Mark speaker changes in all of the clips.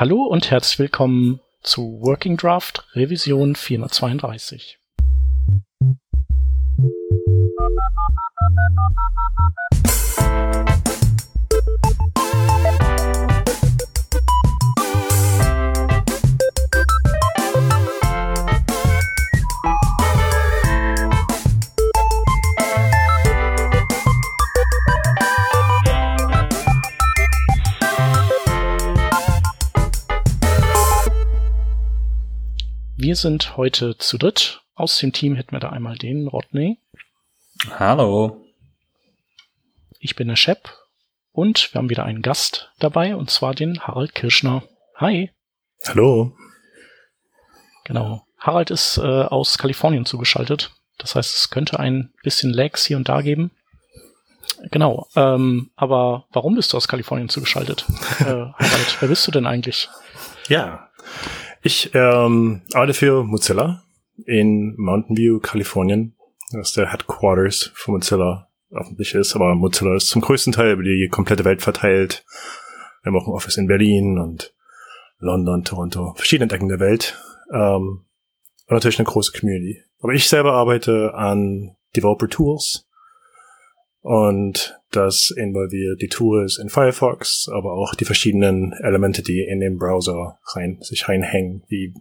Speaker 1: Hallo und herzlich willkommen zu Working Draft Revision 432. Wir sind heute zu dritt. Aus dem Team hätten wir da einmal den Rodney.
Speaker 2: Hallo.
Speaker 1: Ich bin der Shep und wir haben wieder einen Gast dabei und zwar den Harald Kirschner. Hi.
Speaker 3: Hallo.
Speaker 1: Genau. Harald ist äh, aus Kalifornien zugeschaltet. Das heißt, es könnte ein bisschen Lags hier und da geben. Genau. Ähm, aber warum bist du aus Kalifornien zugeschaltet? äh, Harald, wer bist du denn eigentlich?
Speaker 3: Ja, ich ähm, arbeite für Mozilla in Mountain View, Kalifornien. Ist der Headquarters von Mozilla öffentlich ist, aber Mozilla ist zum größten Teil über die komplette Welt verteilt. Wir haben auch ein Office in Berlin und London, Toronto, verschiedene Ecken der Welt. Ähm, und natürlich eine große Community. Aber ich selber arbeite an Developer Tools und das involviert die Tools in Firefox, aber auch die verschiedenen Elemente, die in den Browser rein, sich reinhängen, wie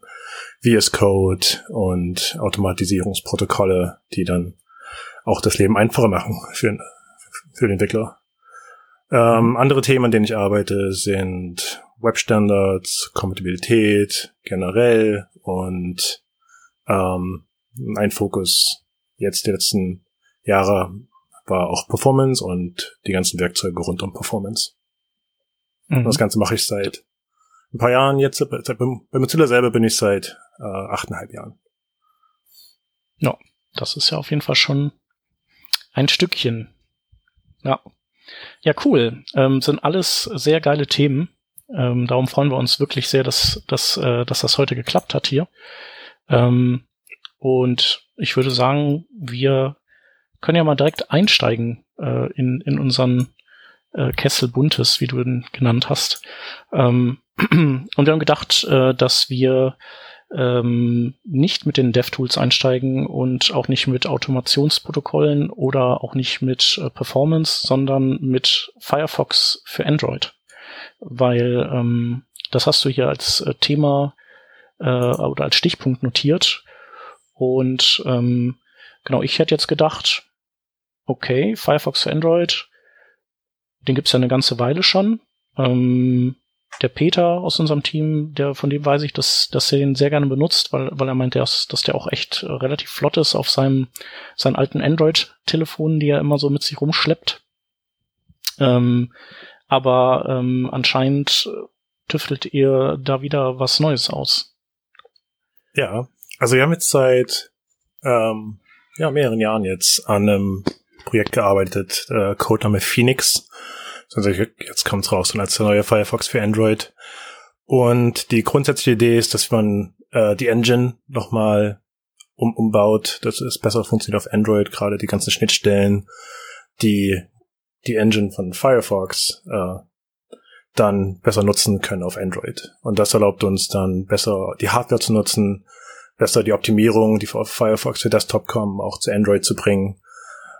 Speaker 3: VS Code und Automatisierungsprotokolle, die dann auch das Leben einfacher machen für, für den Entwickler. Ähm, andere Themen, an denen ich arbeite, sind Webstandards, Kompatibilität generell und ähm, ein Fokus jetzt die letzten Jahre war auch Performance und die ganzen Werkzeuge rund um Performance. Mhm. Das Ganze mache ich seit ein paar Jahren jetzt. Bei Mozilla selber bin ich seit äh, achteinhalb Jahren.
Speaker 1: Ja, das ist ja auf jeden Fall schon ein Stückchen. Ja. Ja, cool. Ähm, sind alles sehr geile Themen. Ähm, darum freuen wir uns wirklich sehr, dass, dass, äh, dass das heute geklappt hat hier. Ähm, und ich würde sagen, wir können ja mal direkt einsteigen äh, in, in unseren äh, Kessel Buntes, wie du ihn genannt hast. Ähm, und wir haben gedacht, äh, dass wir ähm, nicht mit den DevTools einsteigen und auch nicht mit Automationsprotokollen oder auch nicht mit äh, Performance, sondern mit Firefox für Android. Weil ähm, das hast du hier als äh, Thema äh, oder als Stichpunkt notiert. Und ähm, genau, ich hätte jetzt gedacht, okay, Firefox für Android, den gibt's ja eine ganze Weile schon. Ähm, der Peter aus unserem Team, der von dem weiß ich, dass, dass er den sehr gerne benutzt, weil, weil er meint, dass, dass der auch echt äh, relativ flott ist auf seinem seinen alten Android-Telefonen, die er immer so mit sich rumschleppt. Ähm, aber ähm, anscheinend tüftelt ihr da wieder was Neues aus.
Speaker 3: Ja, also wir haben jetzt seit ähm, ja, mehreren Jahren jetzt an einem Projekt gearbeitet, äh, Codename Phoenix. Also jetzt kommt's raus und als der neue Firefox für Android. Und die grundsätzliche Idee ist, dass man äh, die Engine nochmal um, umbaut, dass es besser funktioniert auf Android, gerade die ganzen Schnittstellen, die die Engine von Firefox äh, dann besser nutzen können auf Android. Und das erlaubt uns dann besser die Hardware zu nutzen, besser die Optimierung, die auf Firefox für Desktop kommen, auch zu Android zu bringen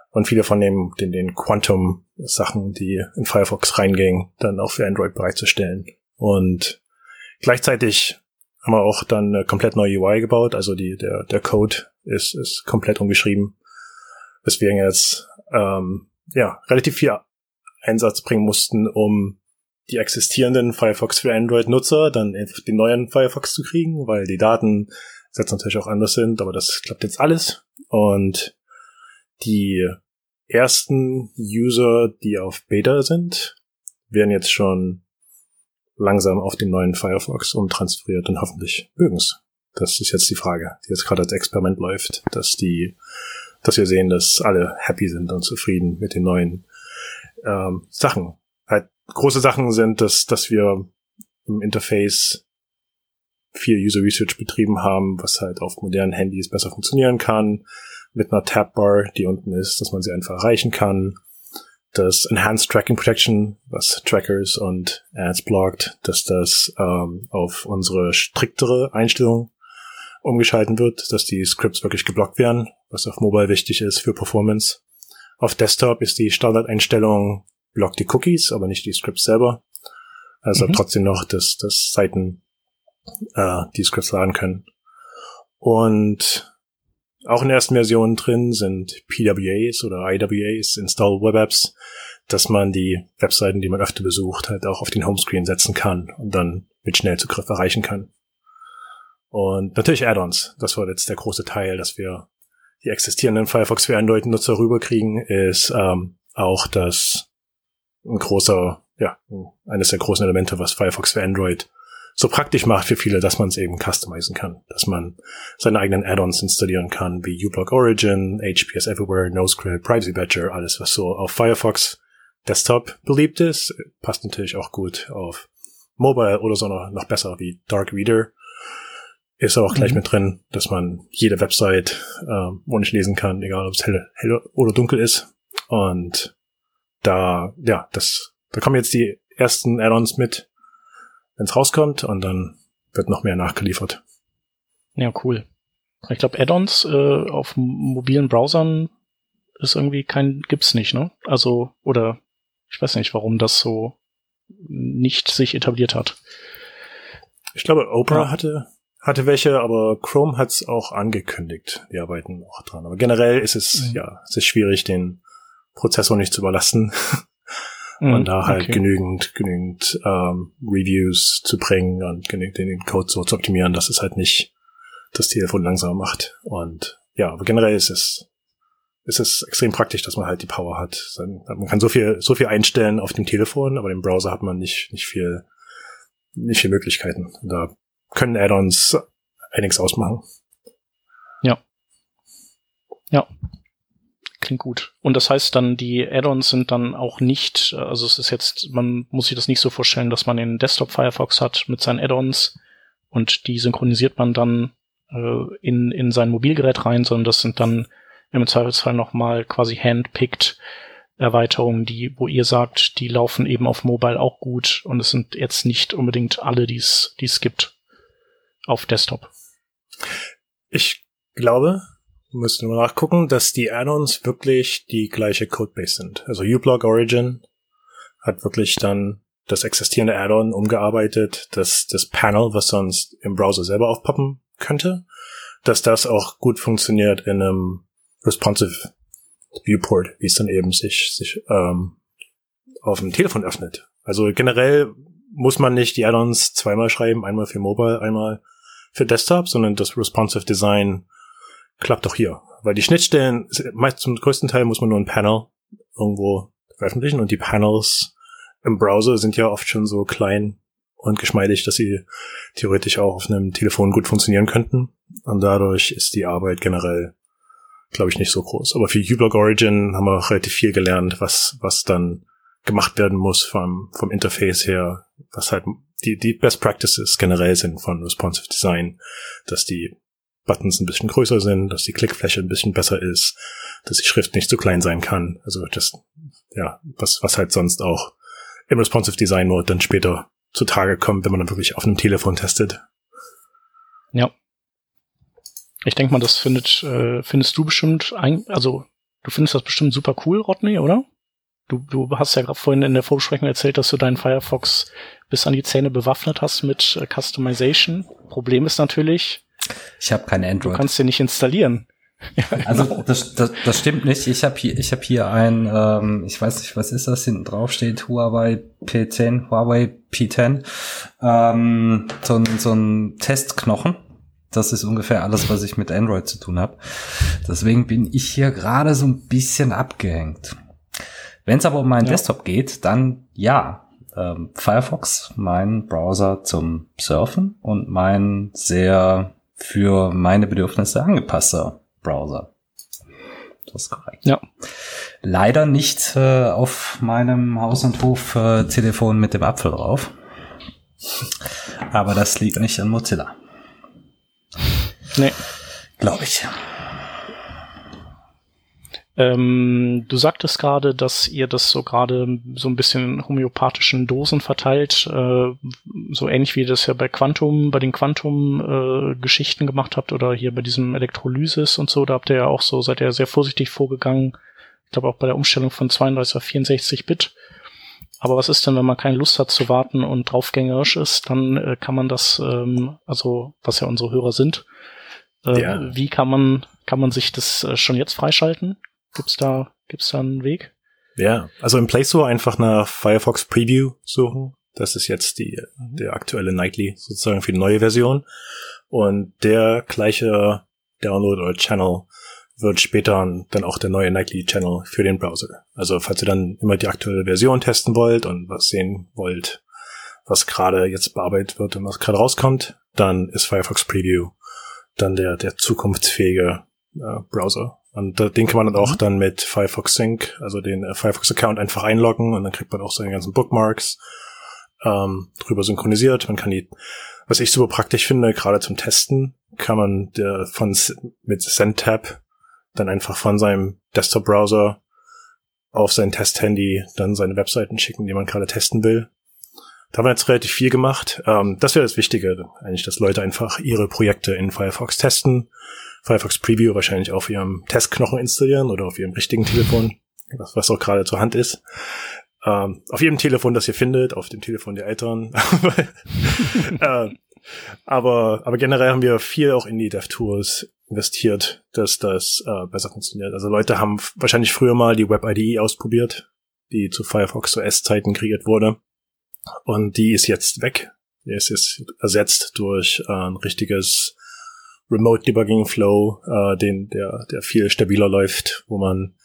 Speaker 3: und viele von den, den, den Quantum-Sachen, die in Firefox reingingen, dann auch für Android bereitzustellen. Und gleichzeitig haben wir auch dann eine komplett neue UI gebaut, also die, der, der Code ist, ist komplett umgeschrieben, weswegen jetzt ähm, ja, relativ viel Einsatz bringen mussten, um die existierenden Firefox für Android-Nutzer dann den neuen Firefox zu kriegen, weil die Daten jetzt natürlich auch anders sind, aber das klappt jetzt alles. Und die ersten User, die auf Beta sind, werden jetzt schon langsam auf den neuen Firefox umtransferiert und hoffentlich mögen's. Das ist jetzt die Frage, die jetzt gerade als Experiment läuft, dass die, dass wir sehen, dass alle happy sind und zufrieden mit den neuen ähm, Sachen. Halt große Sachen sind, dass, dass wir im Interface viel User Research betrieben haben, was halt auf modernen Handys besser funktionieren kann mit einer Tabbar, die unten ist, dass man sie einfach erreichen kann. das Enhanced Tracking Protection, was Trackers und Ads blockt, dass das ähm, auf unsere striktere Einstellung umgeschalten wird, dass die Scripts wirklich geblockt werden, was auf Mobile wichtig ist für Performance. Auf Desktop ist die Standardeinstellung blockt die Cookies, aber nicht die Scripts selber. Also mhm. trotzdem noch, dass, dass Seiten äh, die Scripts laden können. Und auch in der ersten Version drin sind PWAs oder IWAs, Install Web Apps, dass man die Webseiten, die man öfter besucht, halt auch auf den Homescreen setzen kann und dann mit Schnellzugriff erreichen kann. Und natürlich Add-ons. Das war jetzt der große Teil, dass wir die existierenden Firefox für Android-Nutzer rüberkriegen, ist ähm, auch das ein großer, ja, eines der großen Elemente, was Firefox für Android so praktisch macht für viele, dass man es eben customizen kann, dass man seine eigenen Add-ons installieren kann, wie uBlock Origin, HPS Everywhere, NoScript, Privacy Badger, alles was so auf Firefox Desktop beliebt ist, passt natürlich auch gut auf Mobile oder so noch, noch besser wie Dark Reader. Ist auch gleich mhm. mit drin, dass man jede Website ähm, ordentlich lesen kann, egal ob es hell, hell oder dunkel ist. Und da, ja, das, da kommen jetzt die ersten Add-ons mit, wenn es rauskommt und dann wird noch mehr nachgeliefert.
Speaker 1: Ja, cool. Ich glaube, Add-ons äh, auf mobilen Browsern ist irgendwie kein, gibt's nicht, ne? Also, oder ich weiß nicht, warum das so nicht sich etabliert hat.
Speaker 3: Ich glaube, Opera ja. hatte, hatte welche, aber Chrome hat's auch angekündigt. Die arbeiten auch dran. Aber generell ist es, mhm. ja, es ist schwierig, den Prozessor nicht zu überlasten. Mhm, und da halt okay. genügend, genügend ähm, Reviews zu bringen und genügend den Code so zu optimieren, dass es halt nicht das Telefon langsamer macht. Und ja, aber generell ist es, ist es extrem praktisch, dass man halt die Power hat. Man kann so viel, so viel einstellen auf dem Telefon, aber im Browser hat man nicht, nicht viel, nicht viel Möglichkeiten. Da können Add-ons einiges ausmachen.
Speaker 1: Ja. Ja klingt gut. Und das heißt dann, die Add-ons sind dann auch nicht, also es ist jetzt, man muss sich das nicht so vorstellen, dass man den Desktop Firefox hat mit seinen Add-ons und die synchronisiert man dann äh, in, in sein Mobilgerät rein, sondern das sind dann im Zweifelsfall nochmal quasi handpicked Erweiterungen, die, wo ihr sagt, die laufen eben auf Mobile auch gut und es sind jetzt nicht unbedingt alle, die es gibt auf Desktop.
Speaker 3: Ich glaube, müssen wir nachgucken, dass die Add-ons wirklich die gleiche Codebase sind. Also uBlock Origin hat wirklich dann das existierende Add-on umgearbeitet, dass das Panel, was sonst im Browser selber aufpoppen könnte, dass das auch gut funktioniert in einem responsive Viewport, wie es dann eben sich, sich ähm, auf dem Telefon öffnet. Also generell muss man nicht die Add-ons zweimal schreiben, einmal für Mobile, einmal für Desktop, sondern das responsive Design klappt doch hier. Weil die Schnittstellen, meist zum größten Teil muss man nur ein Panel irgendwo veröffentlichen und die Panels im Browser sind ja oft schon so klein und geschmeidig, dass sie theoretisch auch auf einem Telefon gut funktionieren könnten. Und dadurch ist die Arbeit generell, glaube ich, nicht so groß. Aber für uBlock Origin haben wir auch relativ viel gelernt, was, was dann gemacht werden muss vom, vom Interface her, was halt die, die Best Practices generell sind von Responsive Design, dass die Buttons ein bisschen größer sind, dass die Klickfläche ein bisschen besser ist, dass die Schrift nicht zu klein sein kann. Also das, ja, was, was halt sonst auch im Responsive Design Mode dann später zutage kommt, wenn man dann wirklich auf einem Telefon testet.
Speaker 1: Ja. Ich denke mal, das findet, äh, findest du bestimmt ein, also du findest das bestimmt super cool, Rodney, oder? Du, du hast ja gerade vorhin in der Vorbesprechung erzählt, dass du deinen Firefox bis an die Zähne bewaffnet hast mit äh, Customization. Problem ist natürlich,
Speaker 2: ich habe kein Android.
Speaker 1: Du kannst den nicht installieren.
Speaker 2: Ja, also genau. das, das, das stimmt nicht. Ich habe hier, ich habe hier ein, ähm, ich weiß nicht, was ist das hinten drauf steht, Huawei P10, Huawei P10, ähm, so ein, so ein Testknochen. Das ist ungefähr alles, was ich mit Android zu tun habe. Deswegen bin ich hier gerade so ein bisschen abgehängt. Wenn es aber um meinen ja. Desktop geht, dann ja. Ähm, Firefox, mein Browser zum Surfen und mein sehr für meine Bedürfnisse angepasster Browser. Das ist korrekt.
Speaker 1: Ja.
Speaker 2: Leider nicht äh, auf meinem Haus- und Hof-Telefon mit dem Apfel drauf. Aber das liegt nicht an Mozilla.
Speaker 1: Nee.
Speaker 2: Glaube ich.
Speaker 1: Ähm, du sagtest gerade, dass ihr das so gerade so ein bisschen in homöopathischen Dosen verteilt, äh, so ähnlich wie ihr das ja bei Quantum, bei den Quantum-Geschichten äh, gemacht habt oder hier bei diesem Elektrolysis und so. Da habt ihr ja auch so, seid ihr sehr vorsichtig vorgegangen. Ich glaube auch bei der Umstellung von 32 auf 64 Bit. Aber was ist denn, wenn man keine Lust hat zu warten und draufgängerisch ist? Dann äh, kann man das, ähm, also was ja unsere Hörer sind, äh, ja. wie kann man kann man sich das äh, schon jetzt freischalten? Gibt's da, gibt's da einen Weg?
Speaker 3: Ja, also im Play Store einfach nach Firefox Preview suchen. Das ist jetzt die, mhm. der aktuelle Nightly sozusagen für die neue Version. Und der gleiche Download oder Channel wird später dann auch der neue Nightly Channel für den Browser. Also falls ihr dann immer die aktuelle Version testen wollt und was sehen wollt, was gerade jetzt bearbeitet wird und was gerade rauskommt, dann ist Firefox Preview dann der, der zukunftsfähige äh, Browser. Und äh, den kann man dann auch mhm. dann mit Firefox Sync, also den äh, Firefox Account einfach einloggen und dann kriegt man auch seine ganzen Bookmarks ähm, drüber synchronisiert. Man kann die, was ich super praktisch finde, gerade zum Testen, kann man der von mit SendTab dann einfach von seinem Desktop-Browser auf sein Test-Handy dann seine Webseiten schicken, die man gerade testen will. Da haben wir jetzt relativ viel gemacht. Ähm, das wäre das Wichtige, eigentlich, dass Leute einfach ihre Projekte in Firefox testen Firefox Preview wahrscheinlich auf ihrem Testknochen installieren oder auf ihrem richtigen Telefon, was, was auch gerade zur Hand ist. Ähm, auf jedem Telefon, das ihr findet, auf dem Telefon der Eltern. äh, aber, aber generell haben wir viel auch in die DevTools investiert, dass das äh, besser funktioniert. Also Leute haben wahrscheinlich früher mal die Web IDE ausprobiert, die zu Firefox OS-Zeiten kreiert wurde. Und die ist jetzt weg. Die ist jetzt ersetzt durch äh, ein richtiges Remote Debugging Flow, äh, den, der, der viel stabiler läuft, wo man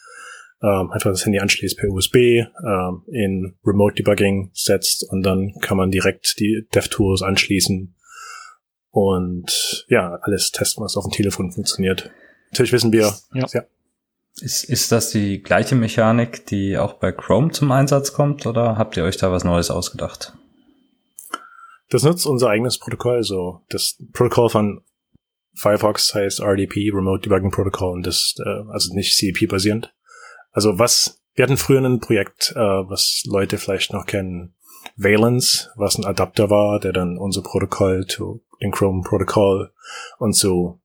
Speaker 3: ähm, einfach das Handy anschließt per USB, ähm, in Remote Debugging setzt und dann kann man direkt die DevTools anschließen und ja, alles testen, was auf dem Telefon funktioniert. Natürlich wissen wir, ja. ja.
Speaker 2: Ist, ist das die gleiche Mechanik, die auch bei Chrome zum Einsatz kommt oder habt ihr euch da was Neues ausgedacht?
Speaker 3: Das nutzt unser eigenes Protokoll, so das Protokoll von Firefox heißt RDP, Remote Debugging Protocol, und das, äh, also nicht CDP basierend. Also was, wir hatten früher ein Projekt, äh, was Leute vielleicht noch kennen, Valence, was ein Adapter war, der dann unser Protokoll zu den Chrome Protocol und zu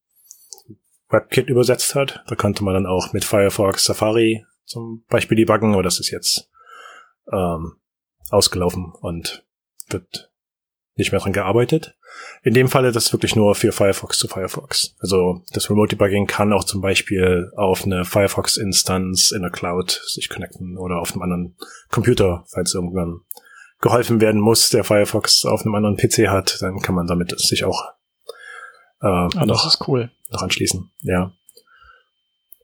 Speaker 3: WebKit übersetzt hat. Da konnte man dann auch mit Firefox Safari zum Beispiel debuggen, aber das ist jetzt ähm, ausgelaufen und wird nicht mehr dran gearbeitet. In dem Falle das wirklich nur für Firefox zu Firefox. Also das Remote Debugging kann auch zum Beispiel auf eine Firefox-Instanz in der Cloud sich connecten oder auf einem anderen Computer, falls irgendwann geholfen werden muss, der Firefox auf einem anderen PC hat, dann kann man damit sich auch
Speaker 1: äh, ah, noch, das ist cool.
Speaker 3: noch anschließen. Ja.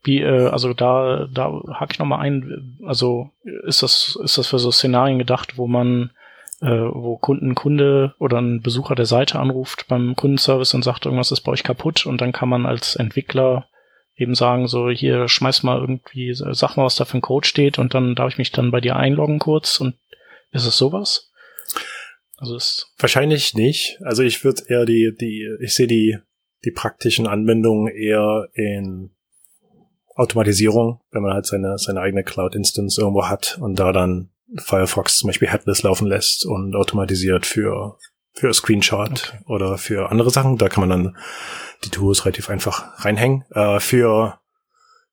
Speaker 1: Wie, äh, also da, da hake ich nochmal ein, also ist das, ist das für so Szenarien gedacht, wo man äh, wo Kunden, Kunde oder ein Besucher der Seite anruft beim Kundenservice und sagt, irgendwas ist bei euch kaputt und dann kann man als Entwickler eben sagen, so hier schmeiß mal irgendwie, sag mal, was da für ein Code steht und dann darf ich mich dann bei dir einloggen kurz und ist es sowas?
Speaker 3: Also ist Wahrscheinlich nicht. Also ich würde eher die, die, ich sehe die, die praktischen Anwendungen eher in Automatisierung, wenn man halt seine, seine eigene Cloud-Instance irgendwo hat und da dann Firefox zum Beispiel Headless laufen lässt und automatisiert für, für Screenshot okay. oder für andere Sachen. Da kann man dann die Tools relativ einfach reinhängen. Äh, für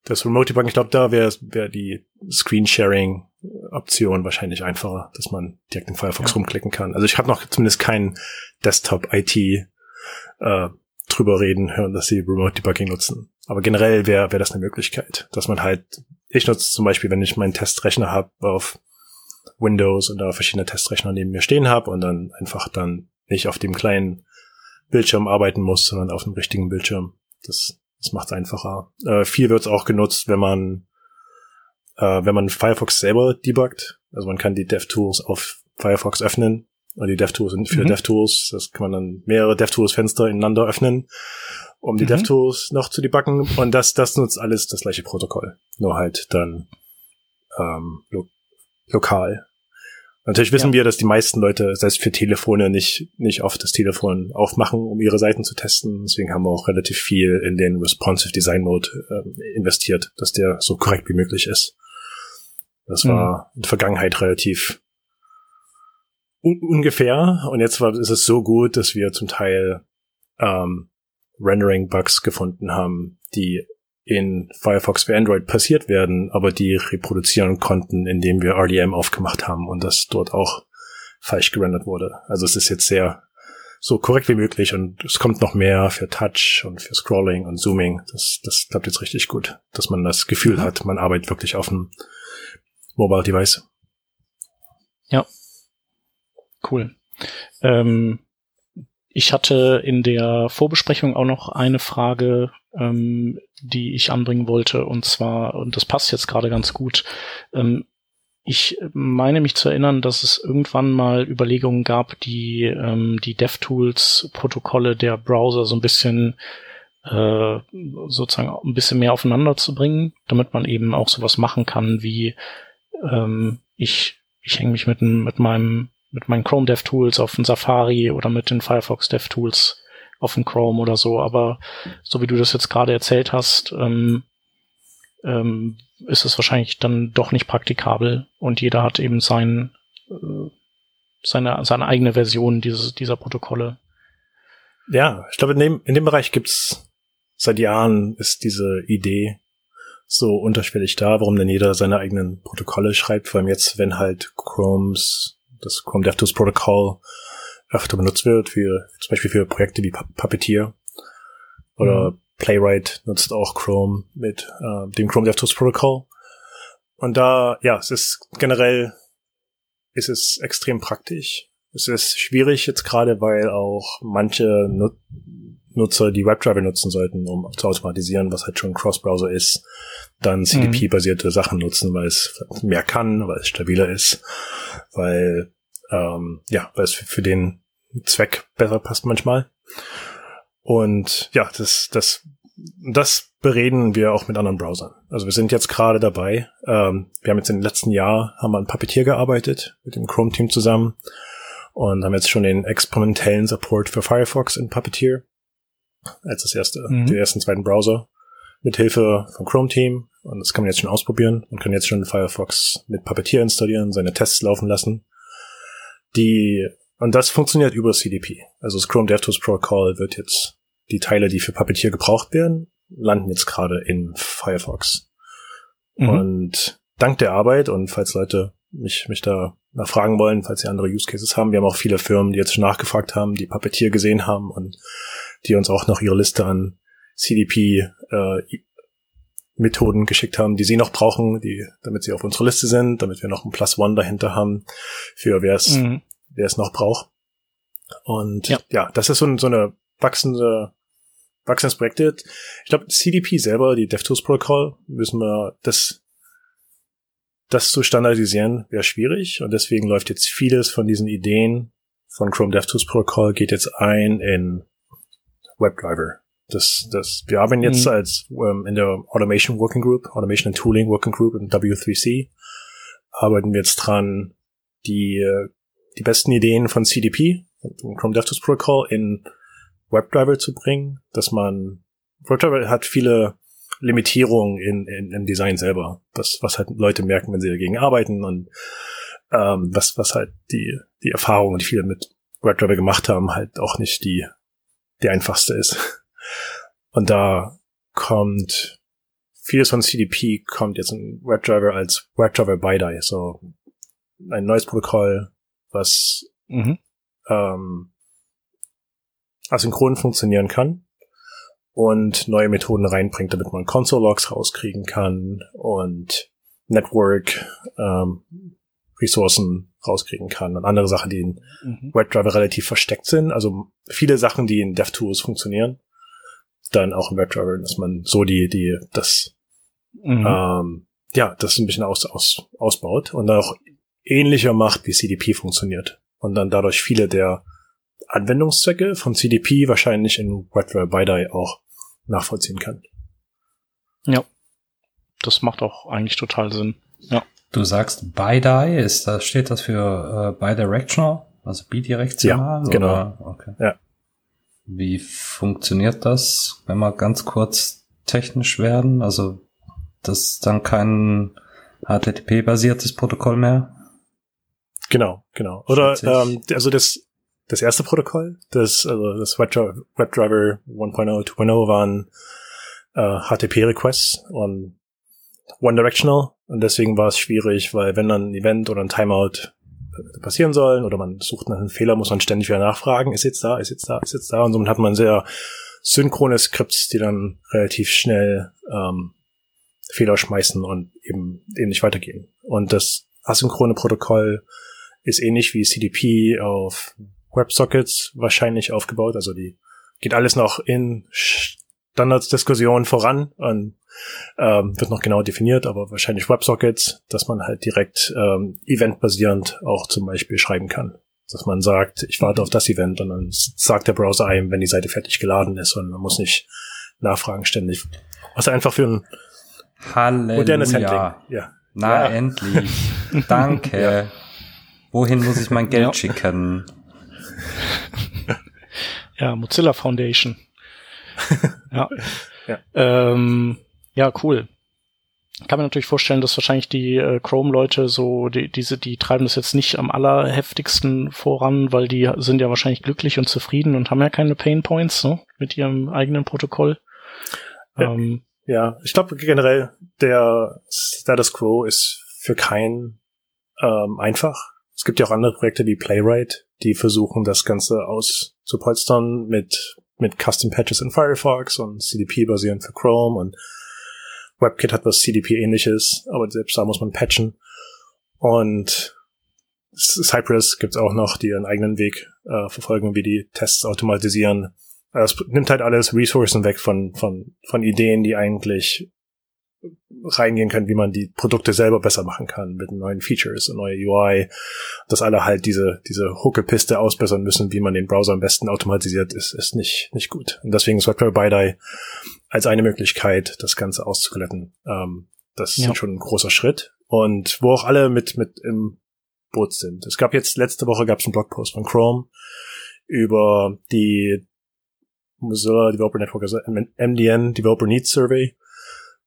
Speaker 3: das Remote Debug, ich glaube, da wäre wär die Screensharing Option wahrscheinlich einfacher, dass man direkt in Firefox ja. rumklicken kann. Also ich habe noch zumindest kein Desktop IT äh, drüber reden hören, dass sie Remote Debugging nutzen. Aber generell wäre wär das eine Möglichkeit, dass man halt, ich nutze zum Beispiel, wenn ich meinen Testrechner habe auf Windows und da verschiedene Testrechner neben mir stehen habe und dann einfach dann nicht auf dem kleinen Bildschirm arbeiten muss, sondern auf dem richtigen Bildschirm. Das, das macht es einfacher. Äh, viel wird es auch genutzt, wenn man äh, wenn man Firefox selber debuggt. Also man kann die DevTools auf Firefox öffnen. Und die DevTools sind für mhm. DevTools. Das kann man dann mehrere DevTools-Fenster ineinander öffnen, um die mhm. DevTools noch zu debuggen. Und das, das nutzt alles das gleiche Protokoll. Nur halt dann ähm, lo lokal. Natürlich wissen ja. wir, dass die meisten Leute, selbst für Telefone, nicht, nicht oft das Telefon aufmachen, um ihre Seiten zu testen. Deswegen haben wir auch relativ viel in den Responsive Design Mode äh, investiert, dass der so korrekt wie möglich ist. Das war mhm. in der Vergangenheit relativ un ungefähr. Und jetzt war, ist es so gut, dass wir zum Teil ähm, Rendering-Bugs gefunden haben, die in Firefox für Android passiert werden, aber die reproduzieren konnten, indem wir RDM aufgemacht haben und das dort auch falsch gerendert wurde. Also es ist jetzt sehr so korrekt wie möglich und es kommt noch mehr für Touch und für Scrolling und Zooming. Das, das klappt jetzt richtig gut, dass man das Gefühl hat, man arbeitet wirklich auf einem Mobile Device.
Speaker 1: Ja. Cool. Ähm, ich hatte in der Vorbesprechung auch noch eine Frage, ähm, die ich anbringen wollte, und zwar, und das passt jetzt gerade ganz gut, ähm, ich meine mich zu erinnern, dass es irgendwann mal Überlegungen gab, die ähm, die DevTools-Protokolle der Browser so ein bisschen äh, sozusagen ein bisschen mehr aufeinander zu bringen, damit man eben auch sowas machen kann wie ähm, ich ich hänge mich mit, mit meinem mit meinen Chrome DevTools auf den Safari oder mit den Firefox DevTools auf dem Chrome oder so. Aber so wie du das jetzt gerade erzählt hast, ähm, ähm, ist es wahrscheinlich dann doch nicht praktikabel und jeder hat eben sein, äh, seine, seine eigene Version dieses, dieser Protokolle.
Speaker 3: Ja, ich glaube, in dem, in dem Bereich gibt's seit Jahren ist diese Idee so unterschwellig da, warum denn jeder seine eigenen Protokolle schreibt, vor allem jetzt, wenn halt Chromes, das Chrome DevTools Protocol öfter benutzt wird, für, zum Beispiel für Projekte wie Puppeteer oder mhm. Playwright nutzt auch Chrome mit äh, dem Chrome DevTools Protocol. Und da, ja, es ist generell, ist es extrem praktisch. Es ist schwierig jetzt gerade, weil auch manche Nut Nutzer die WebDriver nutzen sollten, um zu automatisieren, was halt schon Cross-Browser ist, dann CDP-basierte. Sachen nutzen, weil es mehr kann, weil es stabiler ist, weil ähm, ja, weil es für, für den Zweck besser passt manchmal. Und ja, das, das, das bereden wir auch mit anderen Browsern. Also wir sind jetzt gerade dabei. Ähm, wir haben jetzt den letzten Jahr haben wir an Puppeteer gearbeitet mit dem Chrome-Team zusammen und haben jetzt schon den experimentellen Support für Firefox in Puppeteer als das erste, mhm. den ersten, zweiten Browser mit Hilfe vom Chrome-Team. Und das kann man jetzt schon ausprobieren und kann jetzt schon Firefox mit Puppeteer installieren, seine Tests laufen lassen. Die und das funktioniert über CDP. Also das Chrome DevTools Protocol wird jetzt, die Teile, die für Puppeteer gebraucht werden, landen jetzt gerade in Firefox. Mhm. Und dank der Arbeit und falls Leute mich, mich da nachfragen wollen, falls sie andere Use Cases haben, wir haben auch viele Firmen, die jetzt schon nachgefragt haben, die Puppeteer gesehen haben und die uns auch noch ihre Liste an CDP äh, Methoden geschickt haben, die sie noch brauchen, die, damit sie auf unserer Liste sind, damit wir noch ein Plus One dahinter haben, für wer es mhm wer es noch braucht. Und ja, ja das ist so, so eine wachsende, wachsendes Projekt. Ich glaube, CDP selber, die DevTools Protocol, müssen wir das, das zu standardisieren, wäre schwierig. Und deswegen läuft jetzt vieles von diesen Ideen von Chrome DevTools Protocol geht jetzt ein in WebDriver. Das, das, wir arbeiten jetzt mhm. als ähm, in der Automation Working Group, Automation and Tooling Working Group in W3C, arbeiten wir jetzt dran, die äh, die besten Ideen von CDP, Chrome DevTools Protocol, in WebDriver zu bringen, dass man WebDriver hat viele Limitierungen in, in, im Design selber, das, was halt Leute merken, wenn sie dagegen arbeiten und ähm, was, was halt die, die Erfahrung, die viele mit WebDriver gemacht haben, halt auch nicht die, die einfachste ist. Und da kommt vieles von CDP kommt jetzt in WebDriver als WebDriver BiDi, so ein neues Protokoll, was mhm. ähm, asynchron funktionieren kann und neue Methoden reinbringt, damit man Console-Logs rauskriegen kann und Network ähm, Ressourcen rauskriegen kann und andere Sachen, die in mhm. WebDriver relativ versteckt sind. Also viele Sachen, die in DevTools funktionieren, dann auch in WebDriver, dass man so die, die, das, mhm. ähm, ja, das ein bisschen aus, aus, ausbaut und auch ähnlicher macht, wie CDP funktioniert. Und dann dadurch viele der Anwendungszwecke von CDP wahrscheinlich in WebDriver BiDi auch nachvollziehen kann.
Speaker 1: Ja. Das macht auch eigentlich total Sinn. Ja.
Speaker 2: Du sagst BiDi, ist das, steht das für äh, Bidirectional? Also bidirektional?
Speaker 3: Ja, genau.
Speaker 2: Okay.
Speaker 3: Ja.
Speaker 2: Wie funktioniert das, wenn wir ganz kurz technisch werden? Also das ist dann kein HTTP-basiertes Protokoll mehr?
Speaker 3: Genau, genau. Oder ähm, also das das erste Protokoll, das also das WebDriver, WebDriver 1.0, 2.0 waren äh, HTTP-Requests und one directional und deswegen war es schwierig, weil wenn dann ein Event oder ein Timeout passieren sollen oder man sucht nach einem Fehler, muss man ständig wieder nachfragen, ist jetzt da, ist jetzt da, ist jetzt da und somit hat man sehr synchrone Skripts, die dann relativ schnell ähm, Fehler schmeißen und eben, eben nicht weitergehen. Und das asynchrone Protokoll ist ähnlich wie CDP auf WebSockets wahrscheinlich aufgebaut. Also die geht alles noch in Standardsdiskussionen voran und ähm, wird noch genau definiert, aber wahrscheinlich WebSockets, dass man halt direkt ähm, eventbasierend auch zum Beispiel schreiben kann. Dass man sagt, ich warte auf das Event und dann sagt der Browser einem, wenn die Seite fertig geladen ist und man muss nicht nachfragen ständig. Was einfach für ein
Speaker 2: Halleluja. modernes Handling. Ja. Na, ja. endlich. Danke. Ja. Wohin muss ich mein Geld ja. schicken?
Speaker 1: Ja, Mozilla Foundation. ja. Ja. Ähm, ja, cool. Kann mir natürlich vorstellen, dass wahrscheinlich die äh, Chrome-Leute so, die, diese, die treiben das jetzt nicht am allerheftigsten voran, weil die sind ja wahrscheinlich glücklich und zufrieden und haben ja keine Pain Points ne, mit ihrem eigenen Protokoll.
Speaker 3: Ja, ähm, ja. ich glaube generell, der Status Quo ist für keinen ähm, einfach. Es gibt ja auch andere Projekte wie Playwright, die versuchen, das Ganze auszupolstern mit, mit Custom Patches in Firefox und CDP basierend für Chrome und WebKit hat was CDP-ähnliches, aber selbst da muss man patchen. Und Cypress gibt's auch noch, die ihren eigenen Weg äh, verfolgen, wie die Tests automatisieren. Es nimmt halt alles Ressourcen weg von, von, von Ideen, die eigentlich reingehen können, wie man die Produkte selber besser machen kann mit neuen Features und neue UI, dass alle halt diese diese Huckelpiste ausbessern müssen, wie man den Browser am besten automatisiert, ist ist nicht nicht gut. Und deswegen ist WebDriver BiDi als eine Möglichkeit, das Ganze auszuglätten. Ähm, das ja. ist schon ein großer Schritt und wo auch alle mit mit im Boot sind. Es gab jetzt letzte Woche gab es einen Blogpost von Chrome über die Mozilla Developer Network, also MDN Developer Needs Survey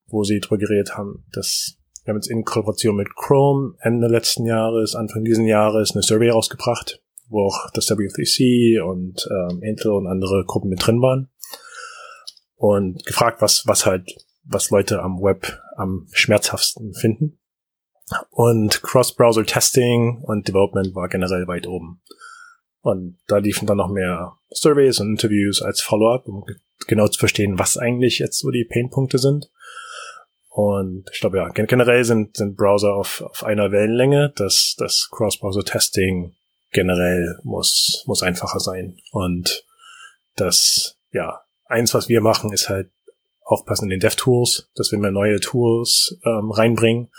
Speaker 3: wo sie drüber geredet haben, dass wir haben jetzt in Kooperation mit Chrome Ende letzten Jahres, Anfang diesen Jahres eine Survey rausgebracht, wo auch das W3C und ähm, Intel und andere Gruppen mit drin waren und gefragt, was was halt was Leute am Web am schmerzhaftesten finden. Und Cross-Browser-Testing und Development war generell weit oben. Und da liefen dann noch mehr Surveys und Interviews als Follow-up, um genau zu verstehen, was eigentlich jetzt so die Painpunkte sind. Und ich glaube, ja, generell sind, sind Browser auf, auf einer Wellenlänge. Das, das Cross-Browser-Testing generell muss, muss einfacher sein. Und das, ja, eins, was wir machen, ist halt aufpassen in den Dev-Tools, dass wir mehr neue Tools ähm, reinbringen,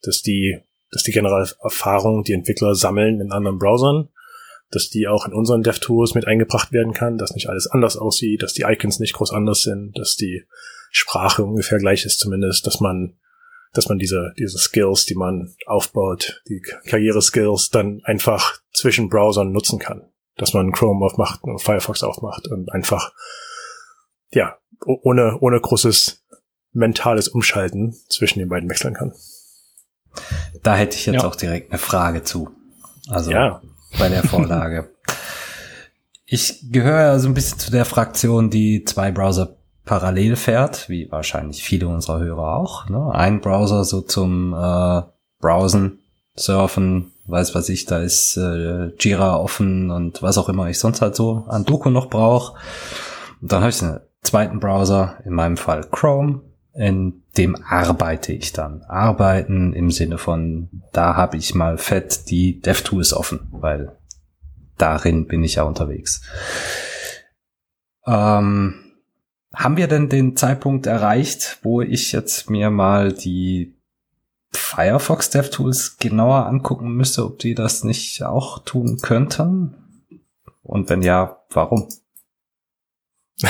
Speaker 3: dass die, dass die generelle Erfahrung, die Entwickler sammeln in anderen Browsern, dass die auch in unseren DevTools mit eingebracht werden kann, dass nicht alles anders aussieht, dass die Icons nicht groß anders sind, dass die Sprache ungefähr gleich ist zumindest, dass man, dass man diese, diese Skills, die man aufbaut, die Karriere-Skills dann einfach zwischen Browsern nutzen kann. Dass man Chrome aufmacht und Firefox aufmacht und einfach, ja, ohne, ohne großes mentales Umschalten zwischen den beiden wechseln kann.
Speaker 2: Da hätte ich jetzt ja. auch direkt eine Frage zu. Also ja. bei der Vorlage. ich gehöre so also ein bisschen zu der Fraktion, die zwei Browser parallel fährt, wie wahrscheinlich viele unserer Hörer auch. Ne? Ein Browser so zum äh, Browsen, Surfen, weiß was ich, da ist äh, Jira offen und was auch immer ich sonst halt so an Doku noch brauche. Und dann habe ich einen zweiten Browser, in meinem Fall Chrome, in dem arbeite ich dann. Arbeiten im Sinne von, da habe ich mal fett die DevTools offen, weil darin bin ich ja unterwegs. Ähm, haben wir denn den Zeitpunkt erreicht, wo ich jetzt mir mal die Firefox DevTools genauer angucken müsste, ob die das nicht auch tun könnten? Und wenn ja, warum?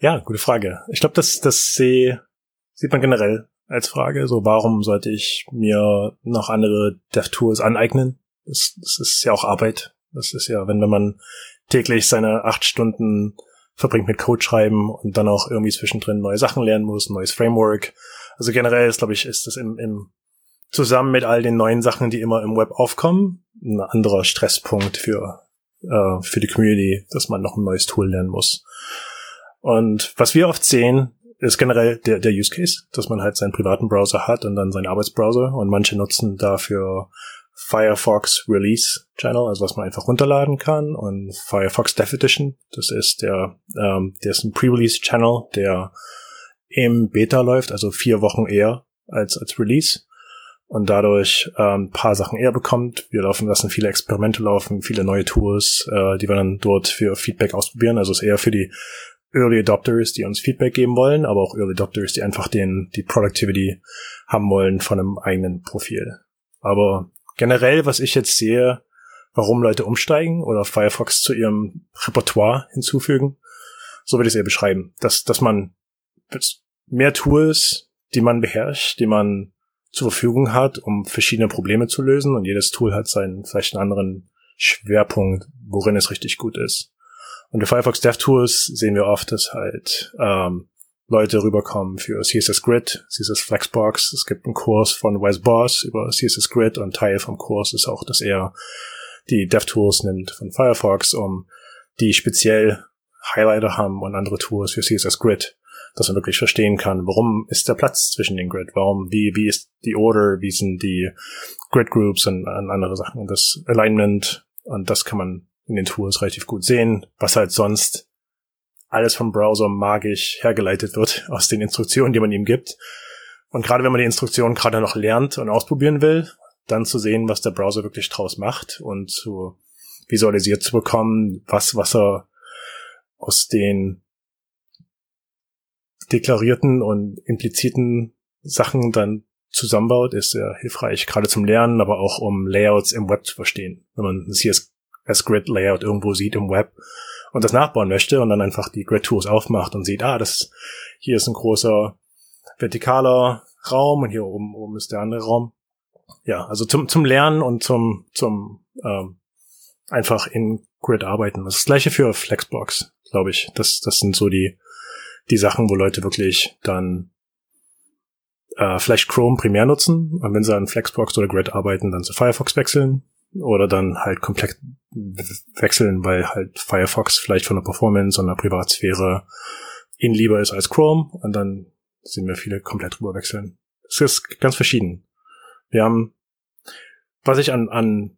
Speaker 3: ja, gute Frage. Ich glaube, das, das sieht man generell als Frage. So, warum sollte ich mir noch andere Dev-Tools aneignen? Das, das ist ja auch Arbeit. Das ist ja, wenn, wenn man täglich seine acht Stunden verbringt mit Code schreiben und dann auch irgendwie zwischendrin neue Sachen lernen muss, ein neues Framework. Also generell ist, glaube ich, ist das im, im zusammen mit all den neuen Sachen, die immer im Web aufkommen, ein anderer Stresspunkt für, äh, für die Community, dass man noch ein neues Tool lernen muss. Und was wir oft sehen, ist generell der, der Use Case, dass man halt seinen privaten Browser hat und dann seinen Arbeitsbrowser und manche nutzen dafür Firefox Release Channel, also was man einfach runterladen kann und Firefox Dev Edition, das ist der, ähm, der ist ein Pre-Release Channel, der im Beta läuft, also vier Wochen eher als, als Release und dadurch ähm, ein paar Sachen eher bekommt. Wir laufen lassen viele Experimente laufen, viele neue Tools, äh, die wir dann dort für Feedback ausprobieren. Also es ist eher für die Early Adopters, die uns Feedback geben wollen, aber auch Early Adopters, die einfach den die Productivity haben wollen von einem eigenen Profil. Aber generell, was ich jetzt sehe, warum Leute umsteigen oder Firefox zu ihrem Repertoire hinzufügen, so würde ich es eher beschreiben, dass dass man mehr Tools, die man beherrscht, die man zur Verfügung hat, um verschiedene Probleme zu lösen. Und jedes Tool hat seinen vielleicht einen anderen Schwerpunkt, worin es richtig gut ist. Und die Firefox DevTools sehen wir oft, dass halt ähm, Leute rüberkommen für CSS Grid, CSS Flexbox. Es gibt einen Kurs von Wes Boss über CSS Grid und Teil vom Kurs ist auch, dass er die DevTools nimmt von Firefox, um die speziell Highlighter haben und andere Tools für CSS Grid dass man wirklich verstehen kann, warum ist der Platz zwischen den Grid, warum, wie, wie ist die Order, wie sind die Grid Groups und, und andere Sachen? Das Alignment und das kann man in den Tools relativ gut sehen, was halt sonst alles vom Browser magisch hergeleitet wird aus den Instruktionen, die man ihm gibt. Und gerade wenn man die Instruktionen gerade noch lernt und ausprobieren will, dann zu sehen, was der Browser wirklich draus macht und zu visualisiert zu bekommen, was, was er aus den deklarierten und impliziten Sachen dann zusammenbaut, ist sehr hilfreich, gerade zum Lernen, aber auch um Layouts im Web zu verstehen. Wenn man ein CSS-Grid-Layout irgendwo sieht im Web und das nachbauen möchte und dann einfach die Grid-Tools aufmacht und sieht, ah, das hier ist ein großer vertikaler Raum und hier oben, oben ist der andere Raum. Ja, also zum, zum Lernen und zum, zum ähm, einfach in Grid arbeiten. Das, ist das gleiche für Flexbox, glaube ich. Das, das sind so die die Sachen, wo Leute wirklich dann äh, vielleicht Chrome primär nutzen und wenn sie an Flexbox oder Grid arbeiten, dann zu Firefox wechseln oder dann halt komplett wechseln, weil halt Firefox vielleicht von der Performance und der Privatsphäre ihnen lieber ist als Chrome und dann sehen wir viele komplett drüber wechseln. Es ist ganz verschieden. Wir haben, was ich an, an,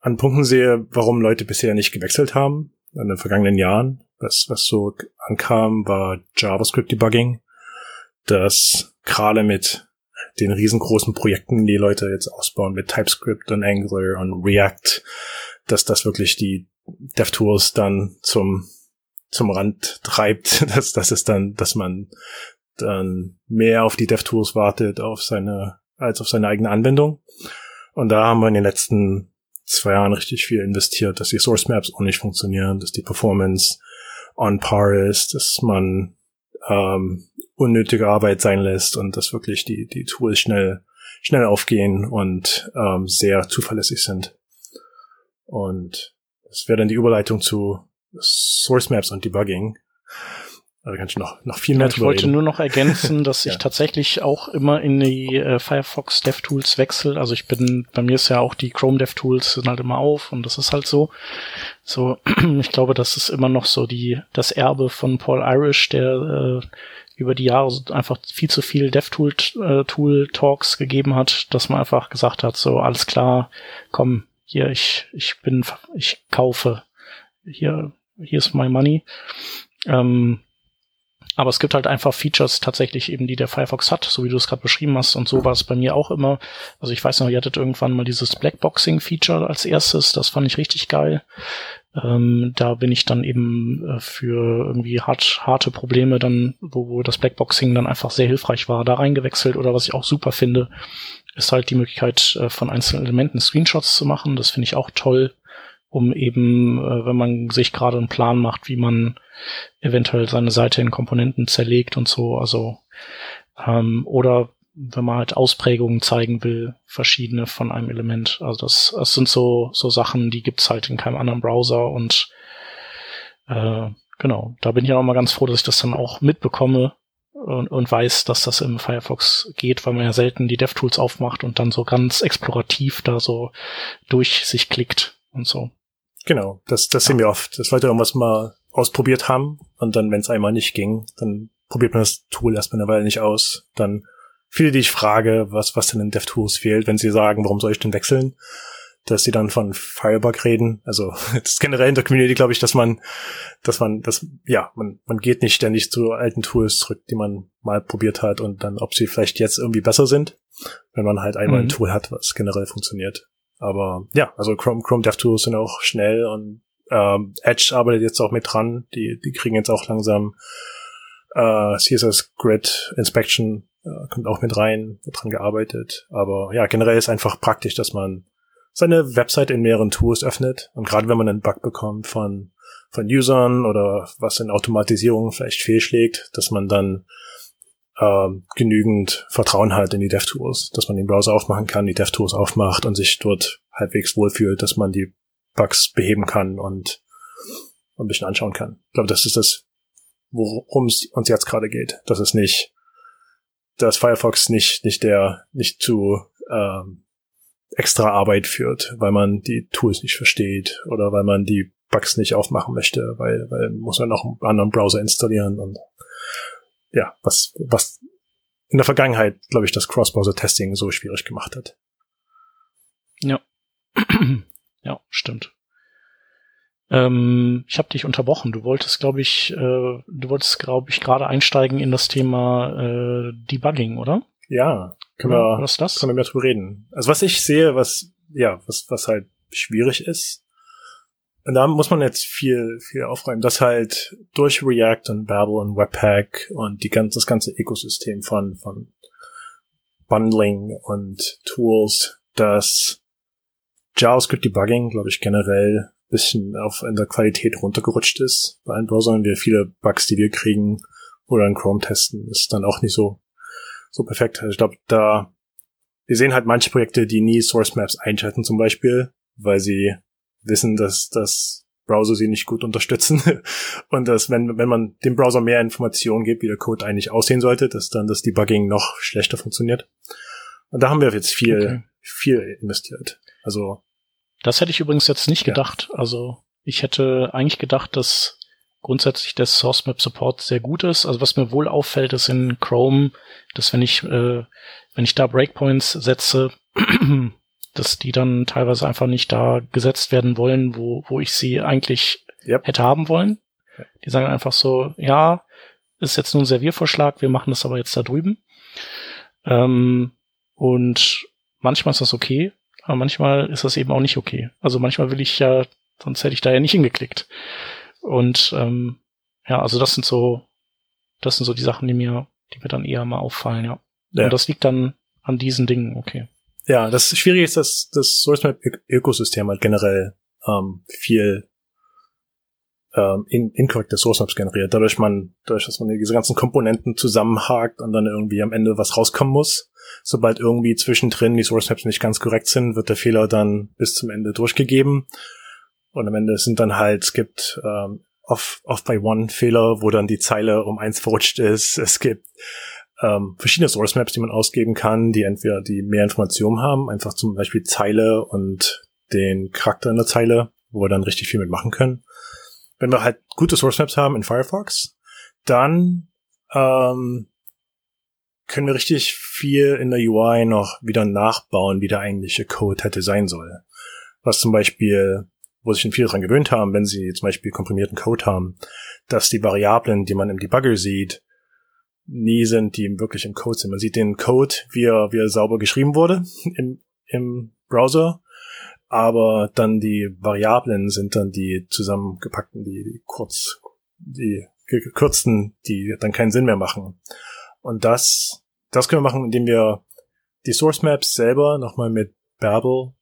Speaker 3: an Punkten sehe, warum Leute bisher nicht gewechselt haben in den vergangenen Jahren, was, was so ankam, war JavaScript Debugging, das gerade mit den riesengroßen Projekten, die Leute jetzt ausbauen mit TypeScript und Angular und React, dass das wirklich die DevTools dann zum zum Rand treibt, dass das ist dann, dass man dann mehr auf die DevTools wartet, auf seine als auf seine eigene Anwendung. Und da haben wir in den letzten zwei Jahren richtig viel investiert, dass die Source Maps auch nicht funktionieren, dass die Performance on par ist, dass man ähm, unnötige Arbeit sein lässt und dass wirklich die, die Tools schnell, schnell aufgehen und ähm, sehr zuverlässig sind. Und das wäre dann die Überleitung zu Source Maps und Debugging. Da kann ich noch, noch viel mehr
Speaker 1: ja, Ich wollte reden. nur noch ergänzen, dass ja. ich tatsächlich auch immer in die äh, Firefox DevTools wechsle. Also ich bin, bei mir ist ja auch die Chrome DevTools sind halt immer auf und das ist halt so. So, ich glaube, das ist immer noch so die, das Erbe von Paul Irish, der äh, über die Jahre einfach viel zu viel DevTool äh, Tool Talks gegeben hat, dass man einfach gesagt hat, so alles klar, komm, hier ich ich bin ich kaufe hier hier ist my money. Ähm, aber es gibt halt einfach Features tatsächlich eben, die der Firefox hat, so wie du es gerade beschrieben hast. Und so war es bei mir auch immer. Also ich weiß noch, ihr hattet irgendwann mal dieses Blackboxing-Feature als erstes. Das fand ich richtig geil. Ähm, da bin ich dann eben äh, für irgendwie hart, harte Probleme dann, wo, wo das Blackboxing dann einfach sehr hilfreich war, da reingewechselt. Oder was ich auch super finde, ist halt die Möglichkeit, äh, von einzelnen Elementen Screenshots zu machen. Das finde ich auch toll um eben, äh, wenn man sich gerade einen Plan macht, wie man eventuell seine Seite in Komponenten zerlegt und so. Also Ähm, oder wenn man halt Ausprägungen zeigen will, verschiedene von einem Element. Also das, das sind so, so Sachen, die gibt's halt in keinem anderen Browser und äh, genau, da bin ich auch mal ganz froh, dass ich das dann auch mitbekomme und, und weiß, dass das im Firefox geht, weil man ja selten die DevTools aufmacht und dann so ganz explorativ da so durch sich klickt und so.
Speaker 3: Genau, das, das sehen wir oft, dass Leute irgendwas mal ausprobiert haben und dann, wenn es einmal nicht ging, dann probiert man das Tool erstmal eine Weile nicht aus. Dann viele, die ich frage, was, was denn in DevTools fehlt, wenn sie sagen, warum soll ich denn wechseln? Dass sie dann von Firebug reden. Also das ist generell in der Community, glaube ich, dass man, dass man, das, ja, man, man geht nicht ständig zu alten Tools zurück, die man mal probiert hat und dann, ob sie vielleicht jetzt irgendwie besser sind, wenn man halt einmal mhm. ein Tool hat, was generell funktioniert. Aber ja, also Chrome, Chrome DevTools sind auch schnell und ähm, Edge arbeitet jetzt auch mit dran. Die, die kriegen jetzt auch langsam äh, CSS Grid Inspection äh, kommt auch mit rein, wird dran gearbeitet. Aber ja, generell ist einfach praktisch, dass man seine Website in mehreren Tools öffnet. Und gerade wenn man einen Bug bekommt von, von Usern oder was in Automatisierung vielleicht fehlschlägt, dass man dann äh, genügend Vertrauen hat in die DevTools, dass man den Browser aufmachen kann, die DevTools aufmacht und sich dort halbwegs wohlfühlt, dass man die Bugs beheben kann und, ein bisschen anschauen kann. Ich glaube, das ist das, worum es uns jetzt gerade geht. Das ist nicht, dass Firefox nicht, nicht der, nicht zu ähm, extra Arbeit führt, weil man die Tools nicht versteht oder weil man die Bugs nicht aufmachen möchte, weil, weil muss man noch einen anderen Browser installieren und ja, was, was in der Vergangenheit, glaube ich, das Cross-Browser-Testing so schwierig gemacht hat.
Speaker 1: Ja. ja, stimmt. Ähm, ich habe dich unterbrochen. Du wolltest, glaube ich, äh, du wolltest, glaube ich, gerade einsteigen in das Thema äh, Debugging, oder?
Speaker 3: Ja, können wir, was das? können wir mehr drüber reden. Also was ich sehe, was ja, was was halt schwierig ist, und da muss man jetzt viel viel aufräumen, dass halt durch React und Babel und Webpack und die ganze das ganze Ökosystem von von Bundling und Tools, dass JavaScript Debugging, glaube ich, generell bisschen auf in der Qualität runtergerutscht ist. Bei allen Browsern wir viele Bugs, die wir kriegen oder in Chrome testen, ist dann auch nicht so so perfekt. Also ich glaube, da wir sehen halt manche Projekte, die nie Source Maps einschalten zum Beispiel, weil sie wissen, dass das Browser sie nicht gut unterstützen und dass wenn wenn man dem Browser mehr Informationen gibt, wie der Code eigentlich aussehen sollte, dass dann das Debugging noch schlechter funktioniert. Und da haben wir jetzt viel okay. viel investiert. Also
Speaker 1: das hätte ich übrigens jetzt nicht gedacht. Ja. Also ich hätte eigentlich gedacht, dass grundsätzlich der Source Map Support sehr gut ist. Also was mir wohl auffällt, ist in Chrome, dass wenn ich, äh, wenn ich da Breakpoints setze, dass die dann teilweise einfach nicht da gesetzt werden wollen, wo, wo ich sie eigentlich yep. hätte haben wollen. Die sagen einfach so, ja, ist jetzt nur ein Serviervorschlag, wir machen das aber jetzt da drüben. Ähm, und manchmal ist das okay, aber manchmal ist das eben auch nicht okay. Also manchmal will ich ja, sonst hätte ich da ja nicht hingeklickt. Und ähm, ja, also das sind so, das sind so die Sachen, die mir, die mir dann eher mal auffallen, ja. ja. Und das liegt dann an diesen Dingen, okay.
Speaker 3: Ja, das Schwierige ist, dass das SourceMap-Ökosystem halt generell ähm, viel ähm, in, inkorrekte Source Maps generiert. Dadurch man, dadurch, dass man diese ganzen Komponenten zusammenhakt und dann irgendwie am Ende was rauskommen muss. Sobald irgendwie zwischendrin die Source Maps nicht ganz korrekt sind, wird der Fehler dann bis zum Ende durchgegeben. Und am Ende sind dann halt, es gibt ähm, off, off by one Fehler, wo dann die Zeile um eins verrutscht ist. Es gibt ähm, verschiedene Source Maps, die man ausgeben kann, die entweder die mehr Informationen haben, einfach zum Beispiel Zeile und den Charakter in der Zeile, wo wir dann richtig viel mitmachen können. Wenn wir halt gute Source Maps haben in Firefox, dann ähm, können wir richtig viel in der UI noch wieder nachbauen, wie der eigentliche Code hätte sein soll. Was zum Beispiel wo sich viele dran gewöhnt haben, wenn sie zum Beispiel komprimierten Code haben, dass die Variablen, die man im Debugger sieht, nie sind, die wirklich im Code sind. Man sieht den Code, wie er, wie er sauber geschrieben wurde im, im Browser, aber dann die Variablen sind dann die zusammengepackten, die, die kurz, die gekürzten, die dann keinen Sinn mehr machen. Und das, das können wir machen, indem wir die Source Maps selber nochmal mit Babel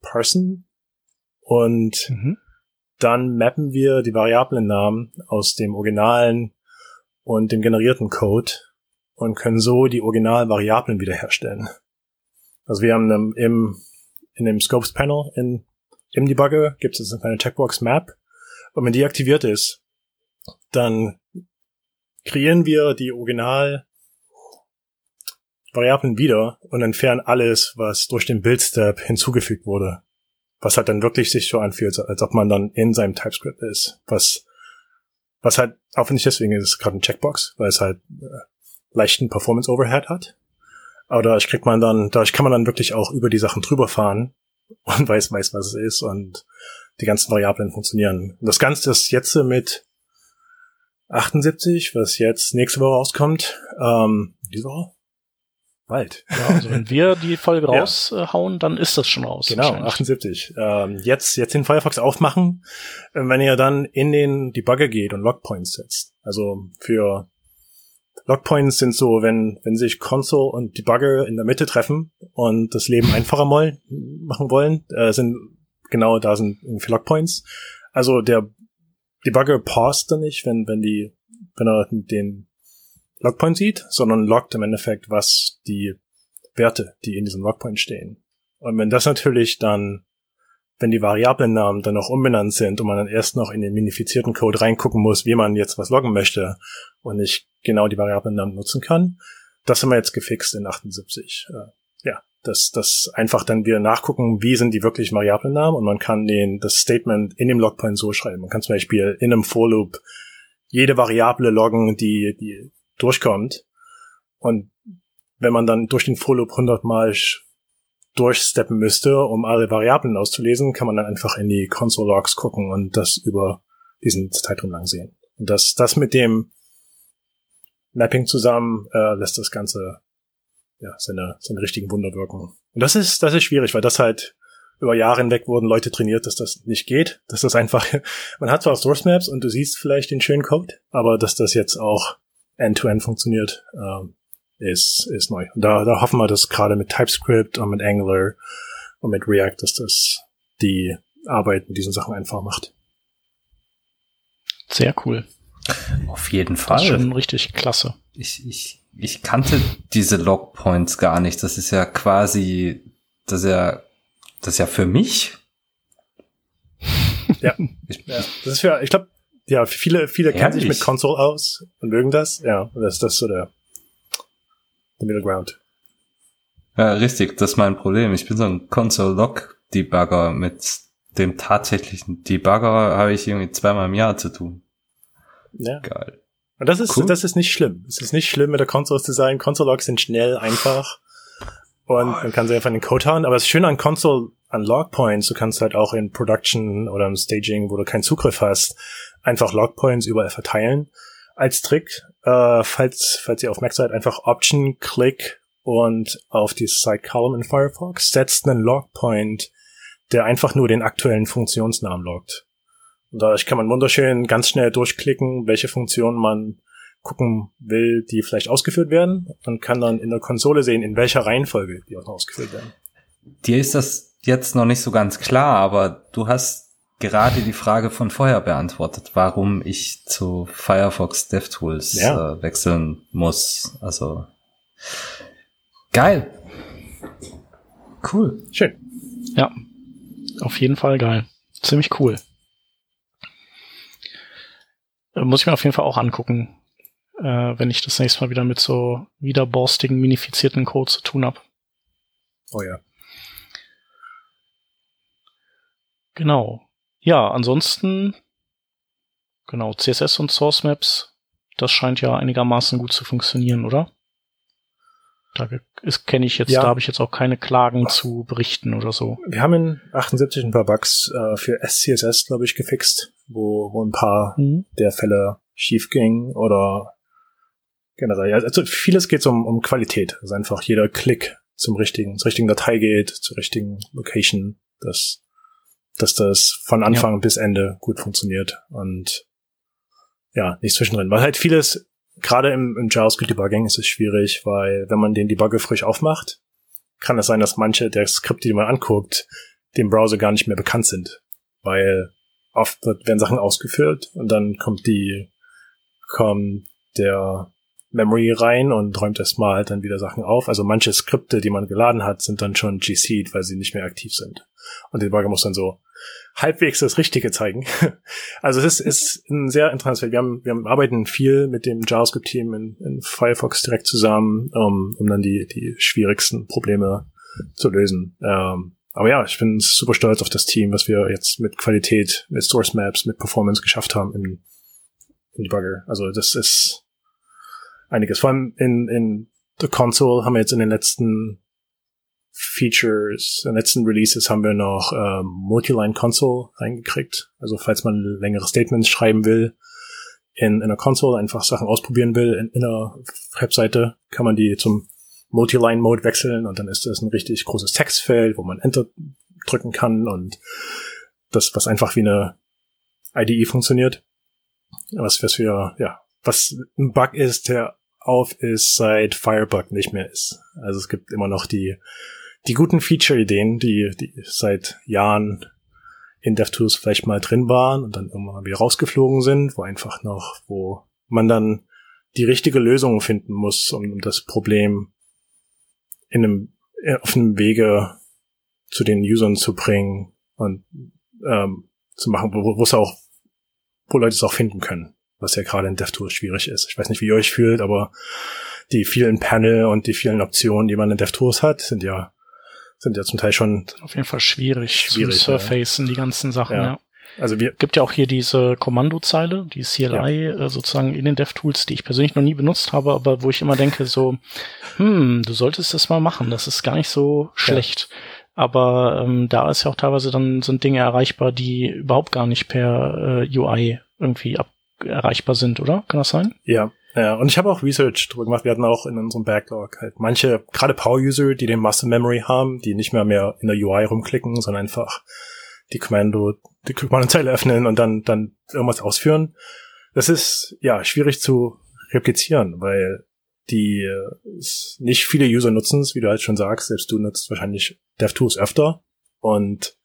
Speaker 3: parsen und mhm. dann mappen wir die Variablennamen aus dem originalen und dem generierten Code und können so die Originalvariablen wiederherstellen. Also wir haben im, in dem Scopes Panel in, im Debugger gibt es eine Checkbox Map und wenn die aktiviert ist, dann kreieren wir die Original Variablen wieder und entfernen alles, was durch den Build-Step hinzugefügt wurde. Was halt dann wirklich sich so anfühlt, als ob man dann in seinem TypeScript ist. Was, was halt aufwendig deswegen ist, gerade ein Checkbox, weil es halt äh, leichten Performance Overhead hat. Aber dadurch kriegt man dann, dadurch kann man dann wirklich auch über die Sachen drüber fahren und weiß, weiß, was es ist und die ganzen Variablen funktionieren. Und das Ganze ist jetzt mit 78, was jetzt nächste Woche rauskommt, ähm, diese Woche? Bald.
Speaker 1: Ja, also wenn wir die Folge raushauen, dann ist das schon raus.
Speaker 3: Genau, 78. Ähm, jetzt, jetzt den Firefox aufmachen, äh, wenn ihr dann in den Debugger geht und Logpoints setzt. Also für Logpoints sind so, wenn, wenn sich Console und Debugger in der Mitte treffen und das Leben einfacher mal machen wollen, äh, sind genau da sind für Logpoints. Also der Debugger paused dann nicht, wenn, wenn die, wenn er den Logpoint sieht, sondern loggt im Endeffekt, was die Werte, die in diesem Logpoint stehen. Und wenn das natürlich dann, wenn die Variablennamen dann noch umbenannt sind und man dann erst noch in den minifizierten Code reingucken muss, wie man jetzt was loggen möchte und nicht genau die Variablennamen nutzen kann, das haben wir jetzt gefixt in 78. Äh, ja, dass das einfach dann wir nachgucken, wie sind die wirklichen Variablennamen und man kann den das Statement in dem Logpoint so schreiben. Man kann zum Beispiel in einem For Loop jede Variable loggen, die die durchkommt. Und wenn man dann durch den For Loop 100 Mal durchsteppen müsste, um alle Variablen auszulesen, kann man dann einfach in die Console Logs gucken und das über diesen Zeitraum lang sehen. Und das, das mit dem Mapping zusammen äh, lässt das Ganze ja seine, seine richtigen Wunder wirken. Und das ist, das ist schwierig, weil das halt über Jahre hinweg wurden Leute trainiert, dass das nicht geht, dass das einfach, man hat zwar Source Maps und du siehst vielleicht den schönen Code, aber dass das jetzt auch end-to-end -End funktioniert, ähm, ist, ist neu. Und da, da hoffen wir, dass gerade mit TypeScript und mit Angular und mit React, dass das die Arbeit mit diesen Sachen einfach macht.
Speaker 1: Sehr cool.
Speaker 2: Auf jeden Fall. Das
Speaker 1: ist schon richtig klasse.
Speaker 2: Ich, ich, ich kannte diese Logpoints gar nicht. Das ist ja quasi, das ist ja, das ist ja für mich.
Speaker 3: ja. Ich, ja. Das ist für, ich glaube, ja, viele, viele kennen sich mit Console aus und mögen das. Ja, das, das ist so der, der Middle Ground.
Speaker 2: Ja, richtig, das ist mein Problem. Ich bin so ein Console-Log-Debugger. Mit dem tatsächlichen Debugger habe ich irgendwie zweimal im Jahr zu tun.
Speaker 3: Ja. Geil. Und das ist, cool. das ist nicht schlimm. Es ist nicht schlimm, mit der Console zu sein. Console-Logs sind schnell, einfach. Und man kann sie einfach in den Code hauen. Aber das Schöne an Console, an Logpoints, du kannst halt auch in Production oder im Staging, wo du keinen Zugriff hast, einfach Logpoints überall verteilen. Als Trick, äh, falls, falls ihr auf Mac seid, einfach Option, Click und auf die Site Column in Firefox setzt einen Logpoint, der einfach nur den aktuellen Funktionsnamen loggt. Und dadurch kann man wunderschön ganz schnell durchklicken, welche Funktionen man gucken will, die vielleicht ausgeführt werden und kann dann in der Konsole sehen, in welcher Reihenfolge die auch ausgeführt werden.
Speaker 2: Dir ist das jetzt noch nicht so ganz klar, aber du hast gerade die Frage von vorher beantwortet, warum ich zu Firefox DevTools ja. äh, wechseln muss. Also geil.
Speaker 1: Cool. Schön. Ja. Auf jeden Fall geil. Ziemlich cool. Äh, muss ich mir auf jeden Fall auch angucken, äh, wenn ich das nächste Mal wieder mit so wiederborstigen, minifizierten Code zu tun habe.
Speaker 3: Oh ja.
Speaker 1: Genau. Ja, ansonsten, genau, CSS und Source Maps, das scheint ja einigermaßen gut zu funktionieren, oder? Da kenne ich jetzt, ja. da habe ich jetzt auch keine Klagen zu berichten oder so.
Speaker 3: Wir haben in 78 ein paar Bugs äh, für SCSS, glaube ich, gefixt, wo, wo ein paar mhm. der Fälle schief gingen oder generell. Also vieles geht um, um Qualität. Also einfach jeder Klick zum richtigen, zur richtigen Datei geht, zur richtigen Location. Das dass das von Anfang ja. bis Ende gut funktioniert und ja, nicht zwischendrin. Weil halt vieles, gerade im, im JavaScript Debugging ist es schwierig, weil wenn man den Debugger frisch aufmacht, kann es sein, dass manche der Skripte, die man anguckt, dem Browser gar nicht mehr bekannt sind. Weil oft werden Sachen ausgeführt und dann kommt die, kommt der Memory rein und räumt erstmal halt dann wieder Sachen auf. Also manche Skripte, die man geladen hat, sind dann schon GC'd, weil sie nicht mehr aktiv sind. Und der Debugger muss dann so halbwegs das Richtige zeigen. Also es ist, ist ein sehr interessantes Feld. Wir haben, wir arbeiten viel mit dem JavaScript-Team in, in Firefox direkt zusammen, um, um dann die, die schwierigsten Probleme zu lösen. Ähm, aber ja, ich bin super stolz auf das Team, was wir jetzt mit Qualität, mit Source Maps, mit Performance geschafft haben in, in Debugger. Also das ist einiges. Vor allem in, in The Console haben wir jetzt in den letzten Features, in den letzten Releases haben wir noch ähm, Multiline Console reingekriegt. Also falls man längere Statements schreiben will, in, in der Console einfach Sachen ausprobieren will, in, in einer Webseite kann man die zum Multiline-Mode wechseln und dann ist das ein richtig großes Textfeld, wo man Enter drücken kann und das, was einfach wie eine IDE funktioniert. Was, was wir, ja, was ein Bug ist, der auf ist, seit Firebug nicht mehr ist. Also es gibt immer noch die die guten Feature-Ideen, die, die seit Jahren in DevTools vielleicht mal drin waren und dann irgendwann wieder rausgeflogen sind, wo einfach noch, wo man dann die richtige Lösung finden muss, um das Problem in einem, äh, auf einem Wege zu den Usern zu bringen und ähm, zu machen, wo, wo es auch, wo Leute es auch finden können, was ja gerade in DevTools schwierig ist. Ich weiß nicht, wie ihr euch fühlt, aber die vielen Panel und die vielen Optionen, die man in DevTools hat, sind ja sind ja zum Teil schon
Speaker 1: auf jeden Fall schwierig, schwierig zu surfacen, ja. die ganzen Sachen, ja. ja.
Speaker 3: Also wir
Speaker 1: gibt ja auch hier diese Kommandozeile, die CLI ja. äh, sozusagen in den DevTools, die ich persönlich noch nie benutzt habe, aber wo ich immer denke so, hm, du solltest das mal machen, das ist gar nicht so schlecht. Aber ähm, da ist ja auch teilweise dann sind Dinge erreichbar, die überhaupt gar nicht per äh, UI irgendwie ab erreichbar sind, oder? Kann das sein?
Speaker 3: Ja, ja, und ich habe auch Research drüber gemacht. Wir hatten auch in unserem Backlog halt manche, gerade Power-User, die den Muscle Memory haben, die nicht mehr mehr in der UI rumklicken, sondern einfach die Kommando, die Kommandozeile öffnen und dann, dann irgendwas ausführen. Das ist, ja, schwierig zu replizieren, weil die nicht viele User nutzen es, wie du halt schon sagst. Selbst du nutzt wahrscheinlich DevTools öfter und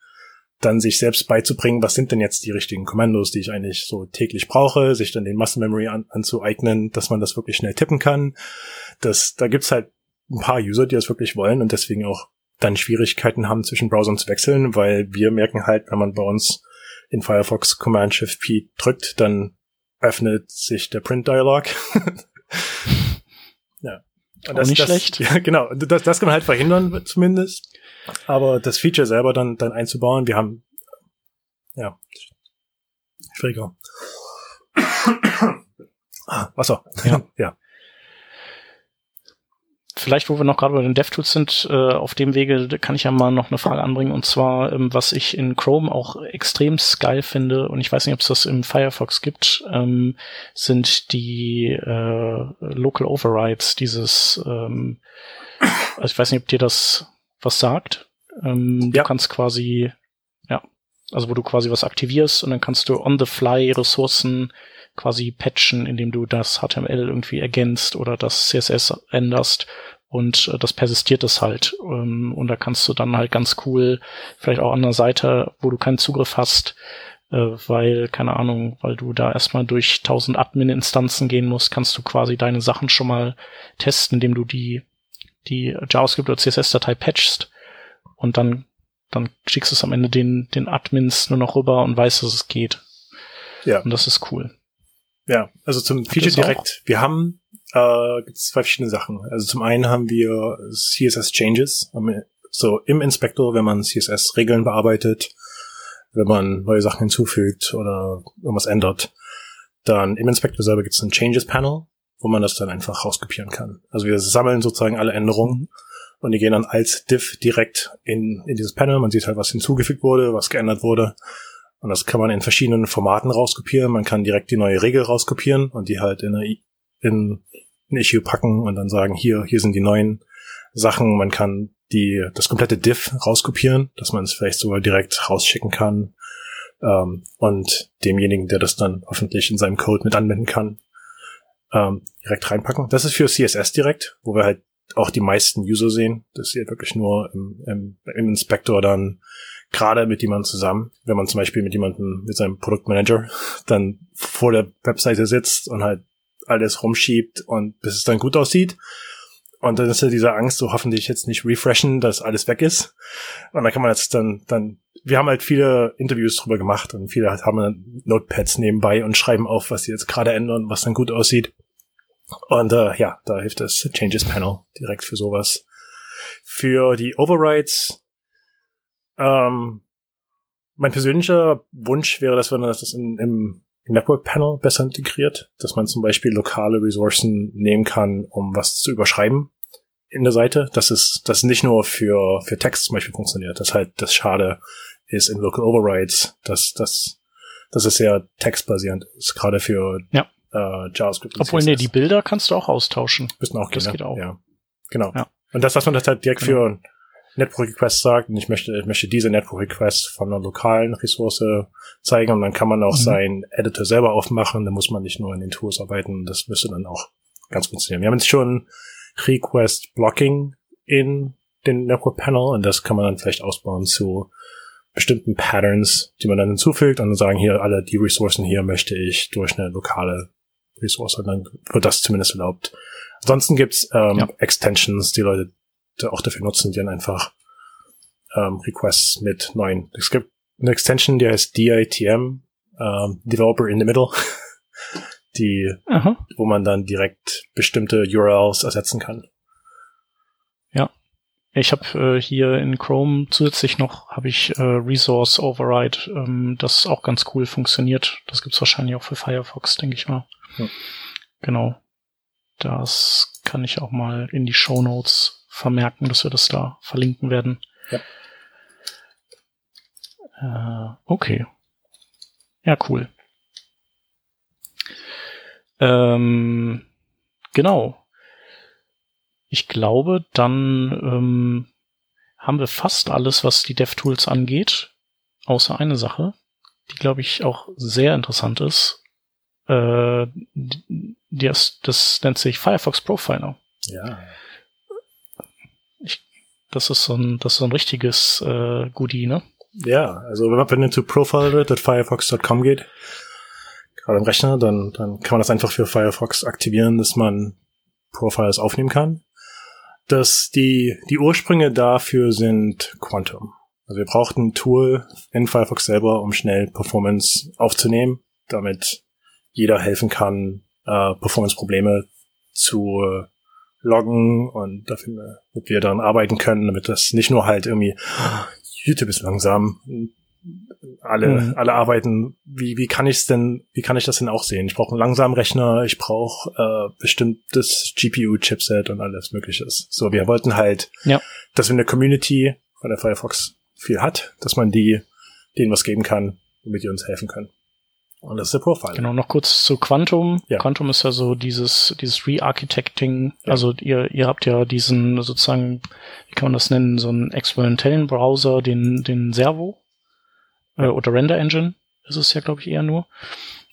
Speaker 3: dann sich selbst beizubringen, was sind denn jetzt die richtigen Kommandos, die ich eigentlich so täglich brauche, sich dann den Muscle Memory an, anzueignen, dass man das wirklich schnell tippen kann. Das, da gibt's halt ein paar User, die das wirklich wollen und deswegen auch dann Schwierigkeiten haben, zwischen Browsern zu wechseln, weil wir merken halt, wenn man bei uns in Firefox Command Shift P drückt, dann öffnet sich der Print Dialog.
Speaker 1: ja. Und das, nicht
Speaker 3: das,
Speaker 1: schlecht.
Speaker 3: Ja, genau. Das, das kann man halt verhindern, zumindest. Aber das Feature selber dann, dann einzubauen, wir haben, ja, schwieriger. ah, Wasser.
Speaker 1: Ja. ja. Vielleicht, wo wir noch gerade bei den DevTools sind, äh, auf dem Wege kann ich ja mal noch eine Frage anbringen. Und zwar, ähm, was ich in Chrome auch extrem geil finde, und ich weiß nicht, ob es das im Firefox gibt, ähm, sind die äh, Local Overrides, dieses, ähm, also ich weiß nicht, ob dir das was sagt. Ähm, ja. Du kannst quasi, ja, also wo du quasi was aktivierst und dann kannst du on the fly Ressourcen quasi patchen, indem du das HTML irgendwie ergänzt oder das CSS änderst und äh, das persistiert es halt. Ähm, und da kannst du dann halt ganz cool, vielleicht auch an der Seite, wo du keinen Zugriff hast, äh, weil, keine Ahnung, weil du da erstmal durch 1000 Admin-Instanzen gehen musst, kannst du quasi deine Sachen schon mal testen, indem du die die JavaScript oder CSS-Datei patchst und dann, dann schickst du es am Ende den, den Admins nur noch rüber und weißt, dass es geht. Ja. Und das ist cool.
Speaker 3: Ja, also zum Feature direkt. Wir haben äh, zwei verschiedene Sachen. Also zum einen haben wir CSS Changes. So im Inspector, wenn man CSS-Regeln bearbeitet, wenn man neue Sachen hinzufügt oder irgendwas ändert, dann im Inspector selber gibt es ein Changes Panel wo man das dann einfach rauskopieren kann. Also wir sammeln sozusagen alle Änderungen und die gehen dann als Diff direkt in, in dieses Panel. Man sieht halt, was hinzugefügt wurde, was geändert wurde. Und das kann man in verschiedenen Formaten rauskopieren. Man kann direkt die neue Regel rauskopieren und die halt in, eine, in ein Issue packen und dann sagen, hier, hier sind die neuen Sachen. Man kann die, das komplette Diff rauskopieren, dass man es vielleicht sogar direkt rausschicken kann. Ähm, und demjenigen, der das dann hoffentlich in seinem Code mit anwenden kann, ähm, direkt reinpacken. Das ist für CSS direkt, wo wir halt auch die meisten User sehen. Das hier wirklich nur im, im, im Inspektor dann gerade mit jemandem zusammen. Wenn man zum Beispiel mit jemandem, mit seinem Produktmanager dann vor der Webseite sitzt und halt alles rumschiebt und bis es dann gut aussieht. Und dann ist ja diese Angst, so hoffentlich jetzt nicht refreshen, dass alles weg ist. Und dann kann man jetzt dann, dann, wir haben halt viele Interviews drüber gemacht und viele haben Notepads nebenbei und schreiben auf, was sie jetzt gerade ändern, was dann gut aussieht. Und äh, ja, da hilft das Changes Panel direkt für sowas. Für die Overrides, ähm, mein persönlicher Wunsch wäre, dass man das in, im Network Panel besser integriert, dass man zum Beispiel lokale Ressourcen nehmen kann, um was zu überschreiben in der Seite. Das ist, das nicht nur für, für Text zum Beispiel funktioniert. Das halt das Schade ist in Local Overrides, dass das, das ist sehr textbasierend ist, gerade für
Speaker 1: ja.
Speaker 3: äh, JavaScript.
Speaker 1: Obwohl, nee, die Bilder kannst du auch austauschen.
Speaker 3: Müssen auch gehen,
Speaker 1: das
Speaker 3: ne?
Speaker 1: geht auch.
Speaker 3: Ja. Genau.
Speaker 1: Ja.
Speaker 3: Und das, was man das halt direkt
Speaker 1: Genau.
Speaker 3: für Network Request sagt, und ich möchte, ich möchte diese Network Request von einer lokalen Ressource zeigen und dann kann man auch
Speaker 1: Mhm.
Speaker 3: seinen Editor selber aufmachen, da muss man nicht nur in den Tools arbeiten, das müsste dann auch ganz funktionieren. Wir haben jetzt schon Request Blocking in den Network Panel und das kann man dann vielleicht ausbauen zu bestimmten Patterns, die man dann hinzufügt und dann sagen hier alle die Ressourcen hier möchte ich durch eine lokale Ressource und dann wird das zumindest erlaubt. Ansonsten gibt's ähm,
Speaker 1: Ja.
Speaker 3: Extensions, die Leute auch dafür nutzen, die dann einfach ähm, Requests mit neuen. Es gibt eine Extension, die heißt DITM, ähm, Developer in the Middle, die,
Speaker 1: Aha.
Speaker 3: wo man dann direkt bestimmte URLs ersetzen kann.
Speaker 1: Ich habe äh, hier in Chrome zusätzlich noch habe ich äh, Resource Override, ähm, das auch ganz cool funktioniert. Das gibt's wahrscheinlich auch für Firefox, denke ich mal.
Speaker 3: Hm.
Speaker 1: Genau. Das kann ich auch mal in die Show Notes vermerken, dass wir das da verlinken werden. Äh, okay. Ja, cool. Ähm, genau. Ich glaube, dann ähm, haben wir fast alles, was die DevTools angeht, außer eine Sache, die, glaube ich, auch sehr interessant ist. Äh, das, das nennt sich Firefox Profiler.
Speaker 3: Ja.
Speaker 1: Das ist so ein, das ist so ein richtiges äh, Goodie, ne?
Speaker 3: Ja, also wenn man, zu profiler.firefox.com geht, gerade im Rechner, dann, dann kann man das einfach für Firefox aktivieren, dass man Profiles aufnehmen kann. Dass die, die Ursprünge dafür sind Quantum. Also wir brauchten ein Tool in Firefox selber, um schnell Performance aufzunehmen, damit jeder helfen kann, äh, Performance-Probleme zu äh, loggen und dafür, damit wir dann arbeiten können, damit das nicht nur halt irgendwie YouTube ist langsam. Alle,
Speaker 1: Mhm.
Speaker 3: alle arbeiten. Wie, wie kann ich denn, wie kann ich das denn auch sehen? Ich brauche einen langsamen Rechner, ich brauche äh, bestimmtes GPU-Chipset und alles Mögliche. So, wir wollten halt,
Speaker 1: Ja.
Speaker 3: dass wenn der Community von der Firefox viel hat, dass man die, denen was geben kann, damit die uns helfen können. Und das ist der Profile.
Speaker 1: Genau, noch kurz zu Quantum.
Speaker 3: Ja.
Speaker 1: Quantum ist ja so dieses, dieses Re-Architecting.
Speaker 3: Ja.
Speaker 1: Also ihr, ihr habt ja diesen sozusagen, wie kann man das nennen, so einen experimentellen Browser, den, den Servo äh, oder Render Engine ist es ja, glaube ich, eher nur.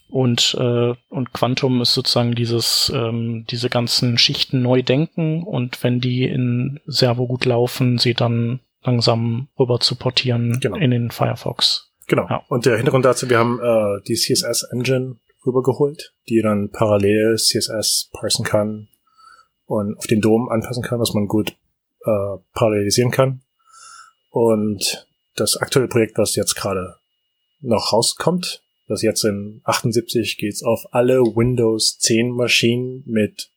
Speaker 1: Und, äh, und Quantum ist sozusagen dieses, ähm, diese ganzen Schichten neu denken und wenn die in Servo gut laufen, sie dann langsam rüber zu portieren
Speaker 3: Genau.
Speaker 1: in den Firefox.
Speaker 3: Genau.
Speaker 1: Ja.
Speaker 3: Und der Hintergrund dazu, wir haben äh, die CSS-Engine rübergeholt, die dann parallel CSS parsen kann und auf den Dom anpassen kann, was man gut äh, parallelisieren kann. Und das aktuelle Projekt, was jetzt gerade noch rauskommt, das jetzt in 78 geht's auf alle Windows 10 Maschinen mit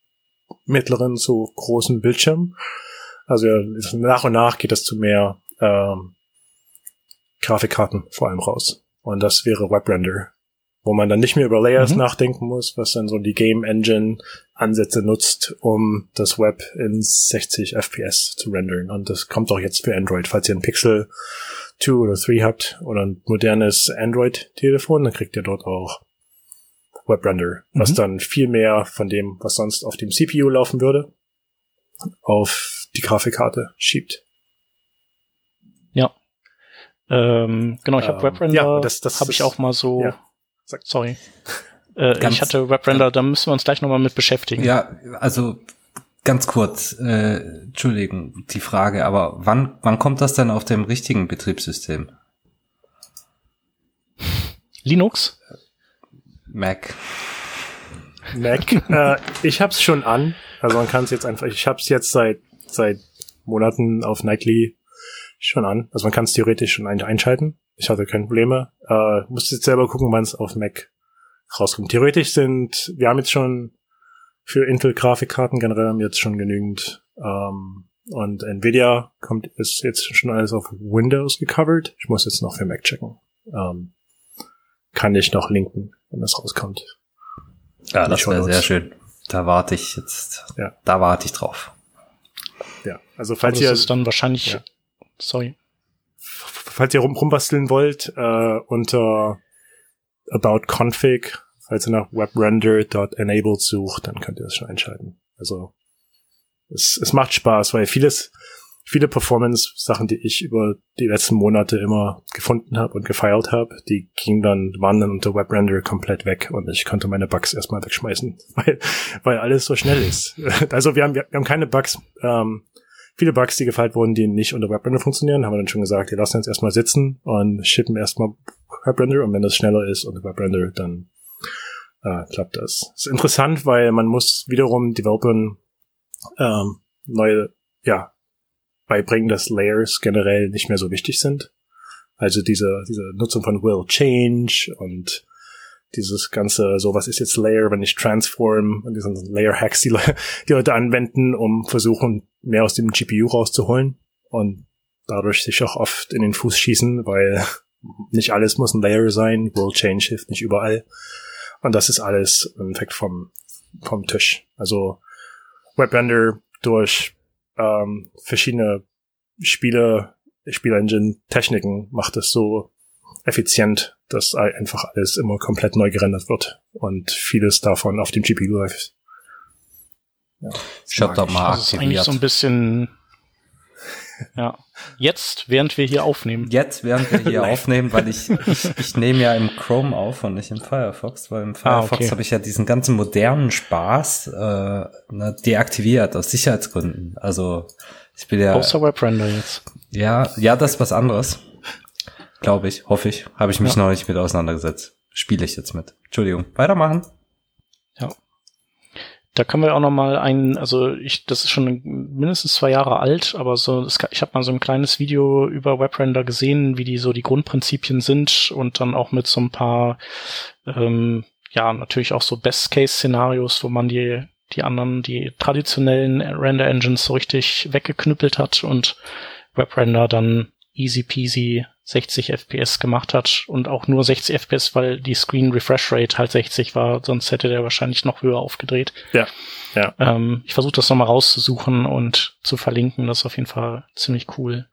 Speaker 3: mittleren zu großen Bildschirmen. Also nach und nach geht es zu mehr ähm, Grafikkarten vor allem raus. Und das wäre WebRender, wo man dann nicht mehr über Layers
Speaker 1: Mhm.
Speaker 3: nachdenken muss, was dann so die Game Engine Ansätze nutzt, um das Web in 60 FPS zu rendern. Und das kommt auch jetzt für Android. Falls ihr ein Pixel 2 oder 3 habt oder ein modernes Android-Telefon, dann kriegt ihr dort auch WebRender, was
Speaker 1: Mhm.
Speaker 3: dann viel mehr von dem, was sonst auf dem CPU laufen würde, auf die Grafikkarte schiebt.
Speaker 1: Ähm, genau, ich habe
Speaker 3: Ähm,
Speaker 1: WebRender,
Speaker 3: ja, das- das
Speaker 1: habe ich auch mal so,
Speaker 3: ja,
Speaker 1: sorry. Äh,
Speaker 2: Ganz-
Speaker 1: ich hatte WebRender, da müssen wir uns gleich nochmal mit beschäftigen.
Speaker 2: Ja, also ganz kurz, äh, Entschuldigung, die Frage, aber wann, wann kommt das denn auf dem richtigen Betriebssystem?
Speaker 1: Linux?
Speaker 2: Mac.
Speaker 3: Mac. äh, ich hab's schon an. Also man kann es jetzt einfach, ich hab's jetzt seit seit Monaten auf Nightly schon an. Also man kann es theoretisch schon ein einschalten. Ich hatte keine Probleme. Äh, musste jetzt selber gucken, wann es auf Mac rauskommt. Theoretisch sind, wir haben jetzt schon für Intel-Grafikkarten generell haben jetzt schon genügend ähm, und Nvidia kommt ist jetzt schon alles auf Windows gecovert. Ich muss jetzt noch für Mac checken. Ähm, kann ich noch linken, wenn das rauskommt.
Speaker 2: Ja, das wäre sehr schön. Da warte ich jetzt. Ja. Da warte ich drauf.
Speaker 3: Ja, also falls ihr
Speaker 1: ist dann wahrscheinlich. Ja. Sorry.
Speaker 3: Falls ihr rum, rumbasteln wollt, äh, unter about config, falls ihr nach webrender.enabled sucht, dann könnt ihr das schon einschalten. Also es, es macht Spaß, weil vieles, viele Performance-Sachen, die ich über die letzten Monate immer gefunden habe und gefeilt habe, die gingen dann, waren dann unter WebRender komplett weg und ich konnte meine Bugs erstmal wegschmeißen, weil, weil alles so schnell ist. Also wir haben, wir haben keine Bugs, ähm, viele Bugs, die gefeilt wurden, die nicht unter WebRender funktionieren, haben wir dann schon gesagt, wir lassen uns erstmal sitzen und schippen erstmal WebRender und wenn das schneller ist unter WebRender, dann äh, klappt das. Das ist interessant, weil man muss wiederum Developern ähm, neue, ja, beibringen, dass Layers generell nicht mehr so wichtig sind. Also diese, diese Nutzung von Will Change und dieses ganze, so was ist jetzt Layer, wenn ich Transform und diesen Layer-Hacks, die, die Leute anwenden, um versuchen, mehr aus dem GPU rauszuholen und dadurch sich auch oft in den Fuß schießen, weil nicht alles muss ein Layer sein, Will Change hilft nicht überall. Und das ist alles im Endeffekt vom, vom Tisch. Also Webrender durch ähm, verschiedene Spiele, Spielengine-Techniken macht es so effizient, dass einfach alles immer komplett neu gerendert wird und vieles davon auf dem GPU läuft.
Speaker 1: Ja, Schaut doch mal das ist eigentlich so ein bisschen ja. Jetzt, während wir hier aufnehmen.
Speaker 2: Jetzt, während wir hier aufnehmen, weil ich, ich, ich nehme ja im Chrome auf und nicht im Firefox, weil im Firefox ah, okay. habe ich ja diesen ganzen modernen Spaß äh, ne, deaktiviert aus Sicherheitsgründen. Also ich bin ja.
Speaker 1: Außer WebRender jetzt.
Speaker 2: Ja, ja, das ist was anderes. Glaube ich, hoffe ich. Habe ich mich ja. noch nicht mit auseinandergesetzt. Spiele ich jetzt mit. Entschuldigung. Weitermachen.
Speaker 1: Da können wir auch noch mal ein, also ich, das ist schon mindestens zwei Jahre alt, aber so, das, ich habe mal so ein kleines Video über WebRender gesehen, wie die so die Grundprinzipien sind und dann auch mit so ein paar, ähm, ja natürlich auch so Best-Case-Szenarios, wo man die die anderen, die traditionellen Render-Engines so richtig weggeknüppelt hat und WebRender dann easy peasy 60 FPS gemacht hat und auch nur 60 FPS, weil die Screen Refresh Rate halt 60 war, sonst hätte der wahrscheinlich noch höher aufgedreht.
Speaker 3: Ja, ja.
Speaker 1: Ähm, ich versuche das nochmal rauszusuchen und zu verlinken, das ist auf jeden Fall ziemlich cool.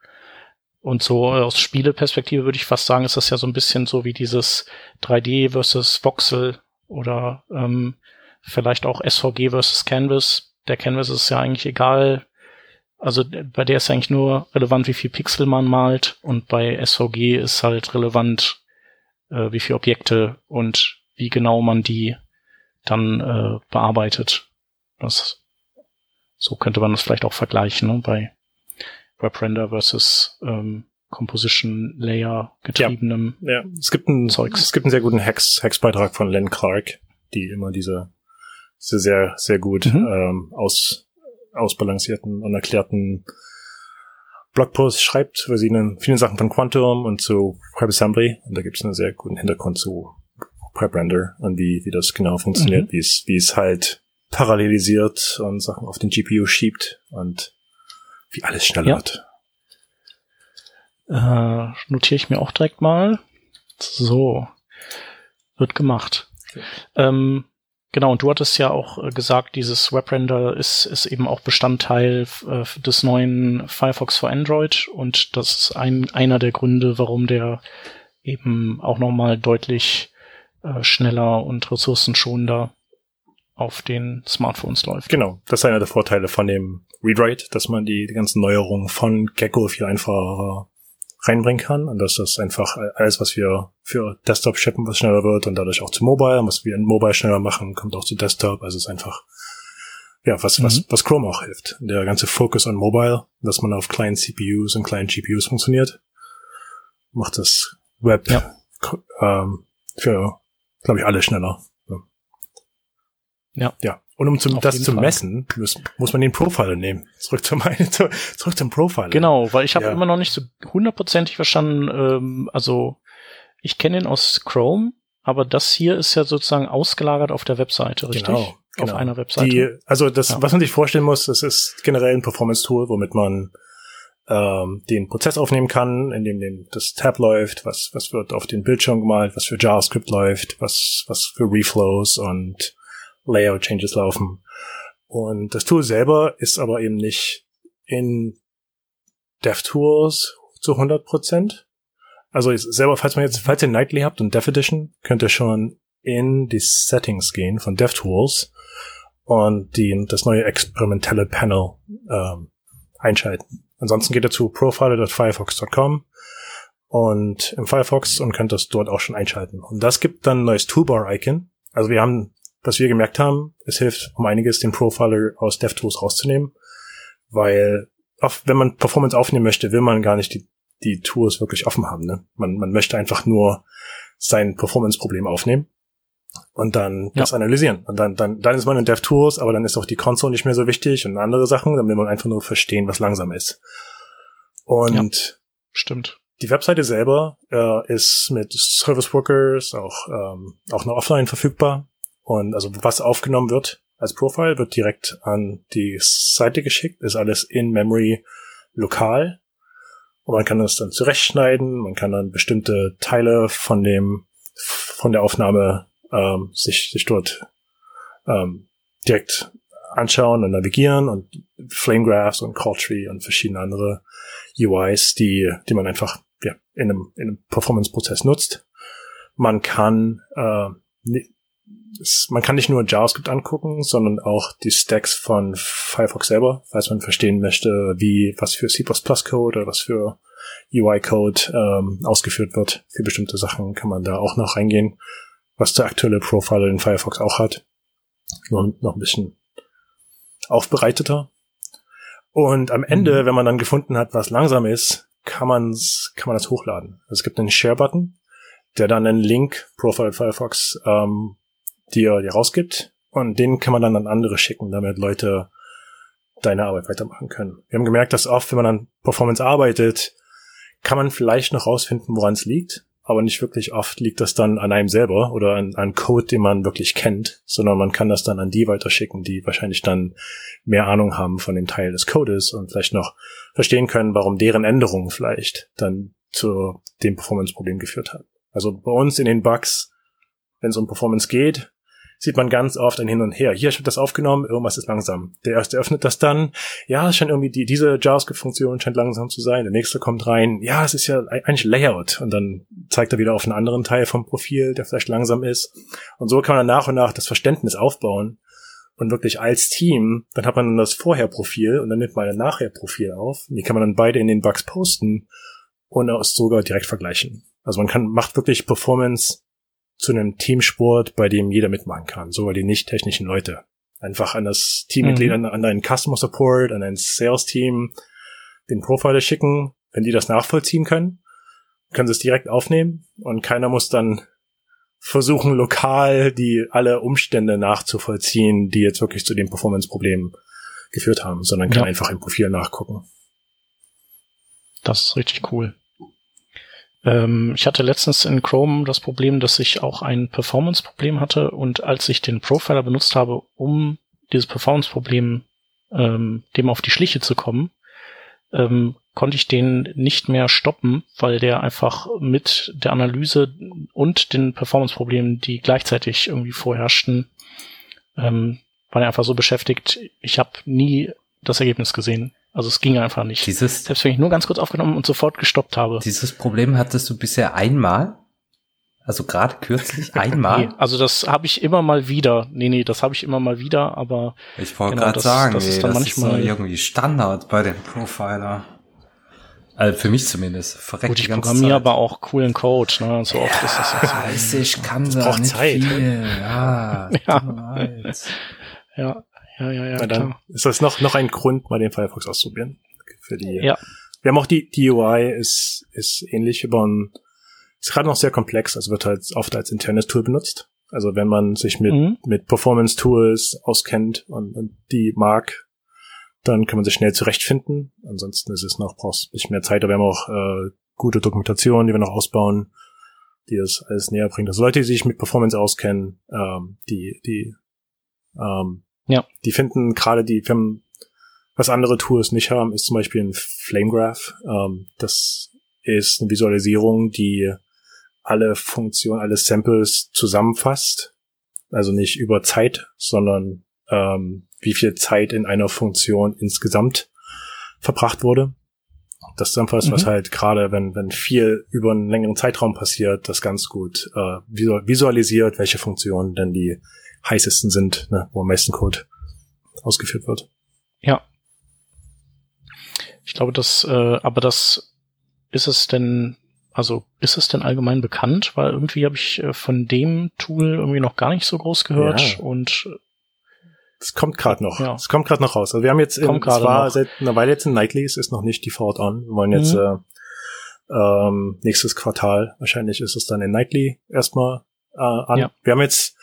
Speaker 1: Und so aus Spieleperspektive würde ich fast sagen, ist das ja so ein bisschen so wie dieses 3D versus Voxel oder ähm, vielleicht auch SVG versus Canvas. Der Canvas ist ja eigentlich egal, also bei der ist eigentlich nur relevant, wie viel Pixel man malt und bei SVG ist halt relevant, äh, wie viele Objekte und wie genau man die dann äh, bearbeitet. Das, so könnte man das vielleicht auch vergleichen ne? bei WebRender versus ähm, Composition Layer getriebenem
Speaker 3: ja, ja. Es gibt einen, Zeugs. Es gibt einen sehr guten Hex, Hex-Beitrag von Len Clark, die immer diese, diese sehr, sehr gut mhm. ähm, aus ausbalancierten und erklärten Blogpost schreibt für sie viele Sachen von Quantum und zu WebAssembly. Und da gibt es einen sehr guten Hintergrund zu WebRender und wie, wie das genau funktioniert, mhm. wie es, wie es halt parallelisiert und Sachen auf den GPU schiebt und wie alles schneller ja. wird.
Speaker 1: Äh, notiere ich mir auch direkt mal. So. Wird gemacht. Okay. Ähm, Genau, und du hattest ja auch äh, gesagt, dieses WebRender ist, ist eben auch Bestandteil äh, des neuen Firefox für Android und das ist ein, einer der Gründe, warum der eben auch nochmal deutlich äh, schneller und ressourcenschonender auf den Smartphones läuft.
Speaker 3: Genau, das ist einer der Vorteile von dem Readwrite, dass man die, die ganzen Neuerungen von Gecko viel einfacher reinbringen kann und dass das einfach alles, was wir für Desktop shippen, was schneller wird und dadurch auch zu Mobile, was wir in Mobile schneller machen, kommt auch zu Desktop. Also es ist einfach ja, was, mhm. was, was Chrome auch hilft. Der ganze Focus on Mobile, dass man auf kleinen CPUs und kleinen GPUs funktioniert, macht das Web ja. ähm, für, glaube ich, alle schneller.
Speaker 1: Ja.
Speaker 3: Ja. Und um zum, das zu
Speaker 1: Fall.
Speaker 3: messen, muss, muss man den Profiler nehmen. Zurück zum, zurück zum Profiler.
Speaker 1: Genau, weil ich habe
Speaker 3: Ja.
Speaker 1: immer noch nicht so hundertprozentig verstanden, ähm, also ich kenne ihn aus Chrome, aber das hier ist ja sozusagen ausgelagert auf der Webseite, richtig?
Speaker 3: Genau, genau.
Speaker 1: Auf einer Webseite.
Speaker 3: Die, also das,
Speaker 1: Ja.
Speaker 3: was man sich vorstellen muss, das ist generell ein Performance-Tool, womit man ähm, den Prozess aufnehmen kann, in dem den, das Tab läuft, was, was wird auf den Bildschirm gemalt, was für JavaScript läuft, was, was für Reflows und Layout-Changes laufen. Und das Tool selber ist aber eben nicht in DevTools zu 100 Prozent. Also ist selber, falls man jetzt, falls ihr Nightly habt und Dev Edition, könnt ihr schon in die Settings gehen von DevTools und die, das neue experimentelle Panel ähm, einschalten. Ansonsten geht ihr zu profiler.firefox.com und im Firefox und könnt das dort auch schon einschalten. Und das gibt dann ein neues Toolbar-Icon. Also wir haben, was wir gemerkt haben, es hilft um einiges, den Profiler aus DevTools rauszunehmen, weil oft, wenn man Performance aufnehmen möchte, will man gar nicht die, die Tools wirklich offen haben. Ne? Man, man möchte einfach nur sein Performance-Problem aufnehmen und dann
Speaker 1: Ja.
Speaker 3: das analysieren. Und dann, dann, dann ist man in DevTools, aber dann ist auch die Console nicht mehr so wichtig und andere Sachen. Dann will man einfach nur verstehen, was langsam ist. Und
Speaker 1: Stimmt.
Speaker 3: die Webseite selber äh, ist mit Service Workers auch, ähm, auch noch offline verfügbar. Und also was aufgenommen wird als Profile, wird direkt an die Seite geschickt, ist alles in Memory lokal. Und man kann das dann zurechtschneiden, man kann dann bestimmte Teile von dem, von der Aufnahme ähm, sich, sich dort ähm, direkt anschauen und navigieren und Flame Graphs und Call Tree und verschiedene andere UIs, die, die man einfach ja, in einem, in einem Performance-Prozess nutzt. Man kann, äh, es, man kann nicht nur JavaScript angucken, sondern auch die Stacks von Firefox selber, falls man verstehen möchte, wie was für C++-Code oder was für UI-Code ähm, ausgeführt wird. Für bestimmte Sachen kann man da auch noch reingehen, was der aktuelle Profiler in Firefox auch hat. Nur noch ein bisschen aufbereiteter. Und am Ende, wenn man dann gefunden hat, was langsam ist, kann man's, kann man das hochladen. Also es gibt einen Share-Button, der dann einen Link, Profile Firefox, ähm, dir, dir rausgibt. Und den kann man dann an andere schicken, damit Leute deine Arbeit weitermachen können. Wir haben gemerkt, dass oft, wenn man an Performance arbeitet, kann man vielleicht noch rausfinden, woran es liegt. Aber nicht wirklich oft liegt das dann an einem selber oder an, an Code, den man wirklich kennt, sondern man kann das dann an die weiterschicken, die wahrscheinlich dann mehr Ahnung haben von dem Teil des Codes und vielleicht noch verstehen können, warum deren Änderung vielleicht dann zu dem Performance-Problem geführt hat. Also bei uns in den Bugs, wenn es um Performance geht, sieht man ganz oft ein Hin und Her. Hier wird das aufgenommen, irgendwas ist langsam. Der erste öffnet das dann. Ja, es scheint irgendwie die, diese JavaScript-Funktion scheint langsam zu sein. Der nächste kommt rein. Ja, es ist ja eigentlich Layout. Und dann zeigt er wieder auf einen anderen Teil vom Profil, der vielleicht langsam ist. Und so kann man dann nach und nach das Verständnis aufbauen. Und wirklich als Team, dann hat man dann das Vorher-Profil und dann nimmt man ein Nachher-Profil auf. Die kann man dann beide in den Bugs posten und es sogar direkt vergleichen. Also man kann, macht wirklich Performance zu einem Teamsport, bei dem jeder mitmachen kann, sogar die nicht technischen Leute. Einfach an das Teammitglied,
Speaker 1: Mhm.
Speaker 3: an, an deinen Customer Support, an dein Sales-Team den Profiler schicken. Wenn die das nachvollziehen können, können sie es direkt aufnehmen und keiner muss dann versuchen, lokal die alle Umstände nachzuvollziehen, die jetzt wirklich zu dem Performance-Problem geführt haben, sondern kann
Speaker 1: Ja.
Speaker 3: einfach im Profil nachgucken.
Speaker 1: Das ist richtig cool. Ähm, ich hatte letztens in Chrome das Problem, dass ich auch ein Performance-Problem hatte und als ich den Profiler benutzt habe, um dieses Performance-Problem ähm, dem auf die Schliche zu kommen, ähm, konnte ich den nicht mehr stoppen, weil der einfach mit der Analyse und den Performance-Problemen, die gleichzeitig irgendwie vorherrschten, ähm, war er einfach so beschäftigt. Ich habe nie das Ergebnis gesehen. Also es ging einfach nicht.
Speaker 2: Dieses,
Speaker 1: Selbst wenn ich nur ganz kurz aufgenommen und sofort gestoppt habe.
Speaker 2: dieses Problem hattest du bisher einmal? Also gerade kürzlich einmal?
Speaker 1: Nee, also das habe ich immer mal wieder. Nee, nee, das habe ich immer mal wieder, aber
Speaker 2: Ich wollte
Speaker 1: Genau,
Speaker 2: gerade
Speaker 1: das-
Speaker 2: sagen,
Speaker 1: das ist
Speaker 2: ey,
Speaker 1: dann
Speaker 2: das ist so
Speaker 1: manchmal-
Speaker 2: irgendwie Standard bei dem Profiler. Also für mich zumindest. Verreckt
Speaker 1: gut, ich programmiere
Speaker 2: Zeit.
Speaker 1: aber auch coolen Code, ne? So oft ist das jetzt so.
Speaker 2: Weiß ich, kann da
Speaker 3: braucht
Speaker 2: nicht
Speaker 3: Zeit.
Speaker 2: viel. Ja,
Speaker 1: Ja. Ja, ja, ja, ja,
Speaker 3: Na dann
Speaker 1: klar.
Speaker 3: ist das noch, noch ein Grund, mal den Firefox auszuprobieren. Für die,
Speaker 1: Ja.
Speaker 3: Wir haben auch die, die UI ist, ist ähnlich über ein, ist gerade noch sehr komplex, also wird halt oft als internes Tool benutzt. Also wenn man sich mit, mhm. mit Performance-Tools auskennt und, und die mag, dann kann man sich schnell zurechtfinden. Ansonsten ist es noch, brauchst nicht mehr Zeit, aber wir haben auch äh, gute Dokumentation, die wir noch ausbauen, die das alles näher bringt. Also Leute, die sich mit Performance auskennen, ähm, die, die, ähm, ja. die finden gerade die Firmen, was andere Tools nicht haben, ist zum Beispiel ein Flamegraph. Ähm, das ist eine Visualisierung, die alle Funktionen, alle Samples zusammenfasst. Also nicht über Zeit, sondern ähm, wie viel Zeit in einer Funktion insgesamt verbracht wurde. Das zusammenfasst, mhm. was halt gerade, wenn, wenn viel über einen längeren Zeitraum passiert, das ganz gut äh, visualisiert, welche Funktionen denn die heißesten sind, ne, wo am meisten Code ausgeführt wird.
Speaker 1: Ja. Ich glaube, das, äh, aber das ist es denn, also ist es denn allgemein bekannt? Weil irgendwie habe ich äh, von dem Tool irgendwie noch gar nicht so groß gehört ja. und
Speaker 3: es kommt gerade noch. Ja. Es kommt gerade noch raus. Also wir haben jetzt, in, es war noch. seit einer Weile jetzt in Nightly, es ist noch nicht default on. Wir wollen jetzt mhm. äh, ähm, nächstes Quartal, wahrscheinlich ist es dann in Nightly erstmal äh, an. Ja. Wir haben jetzt,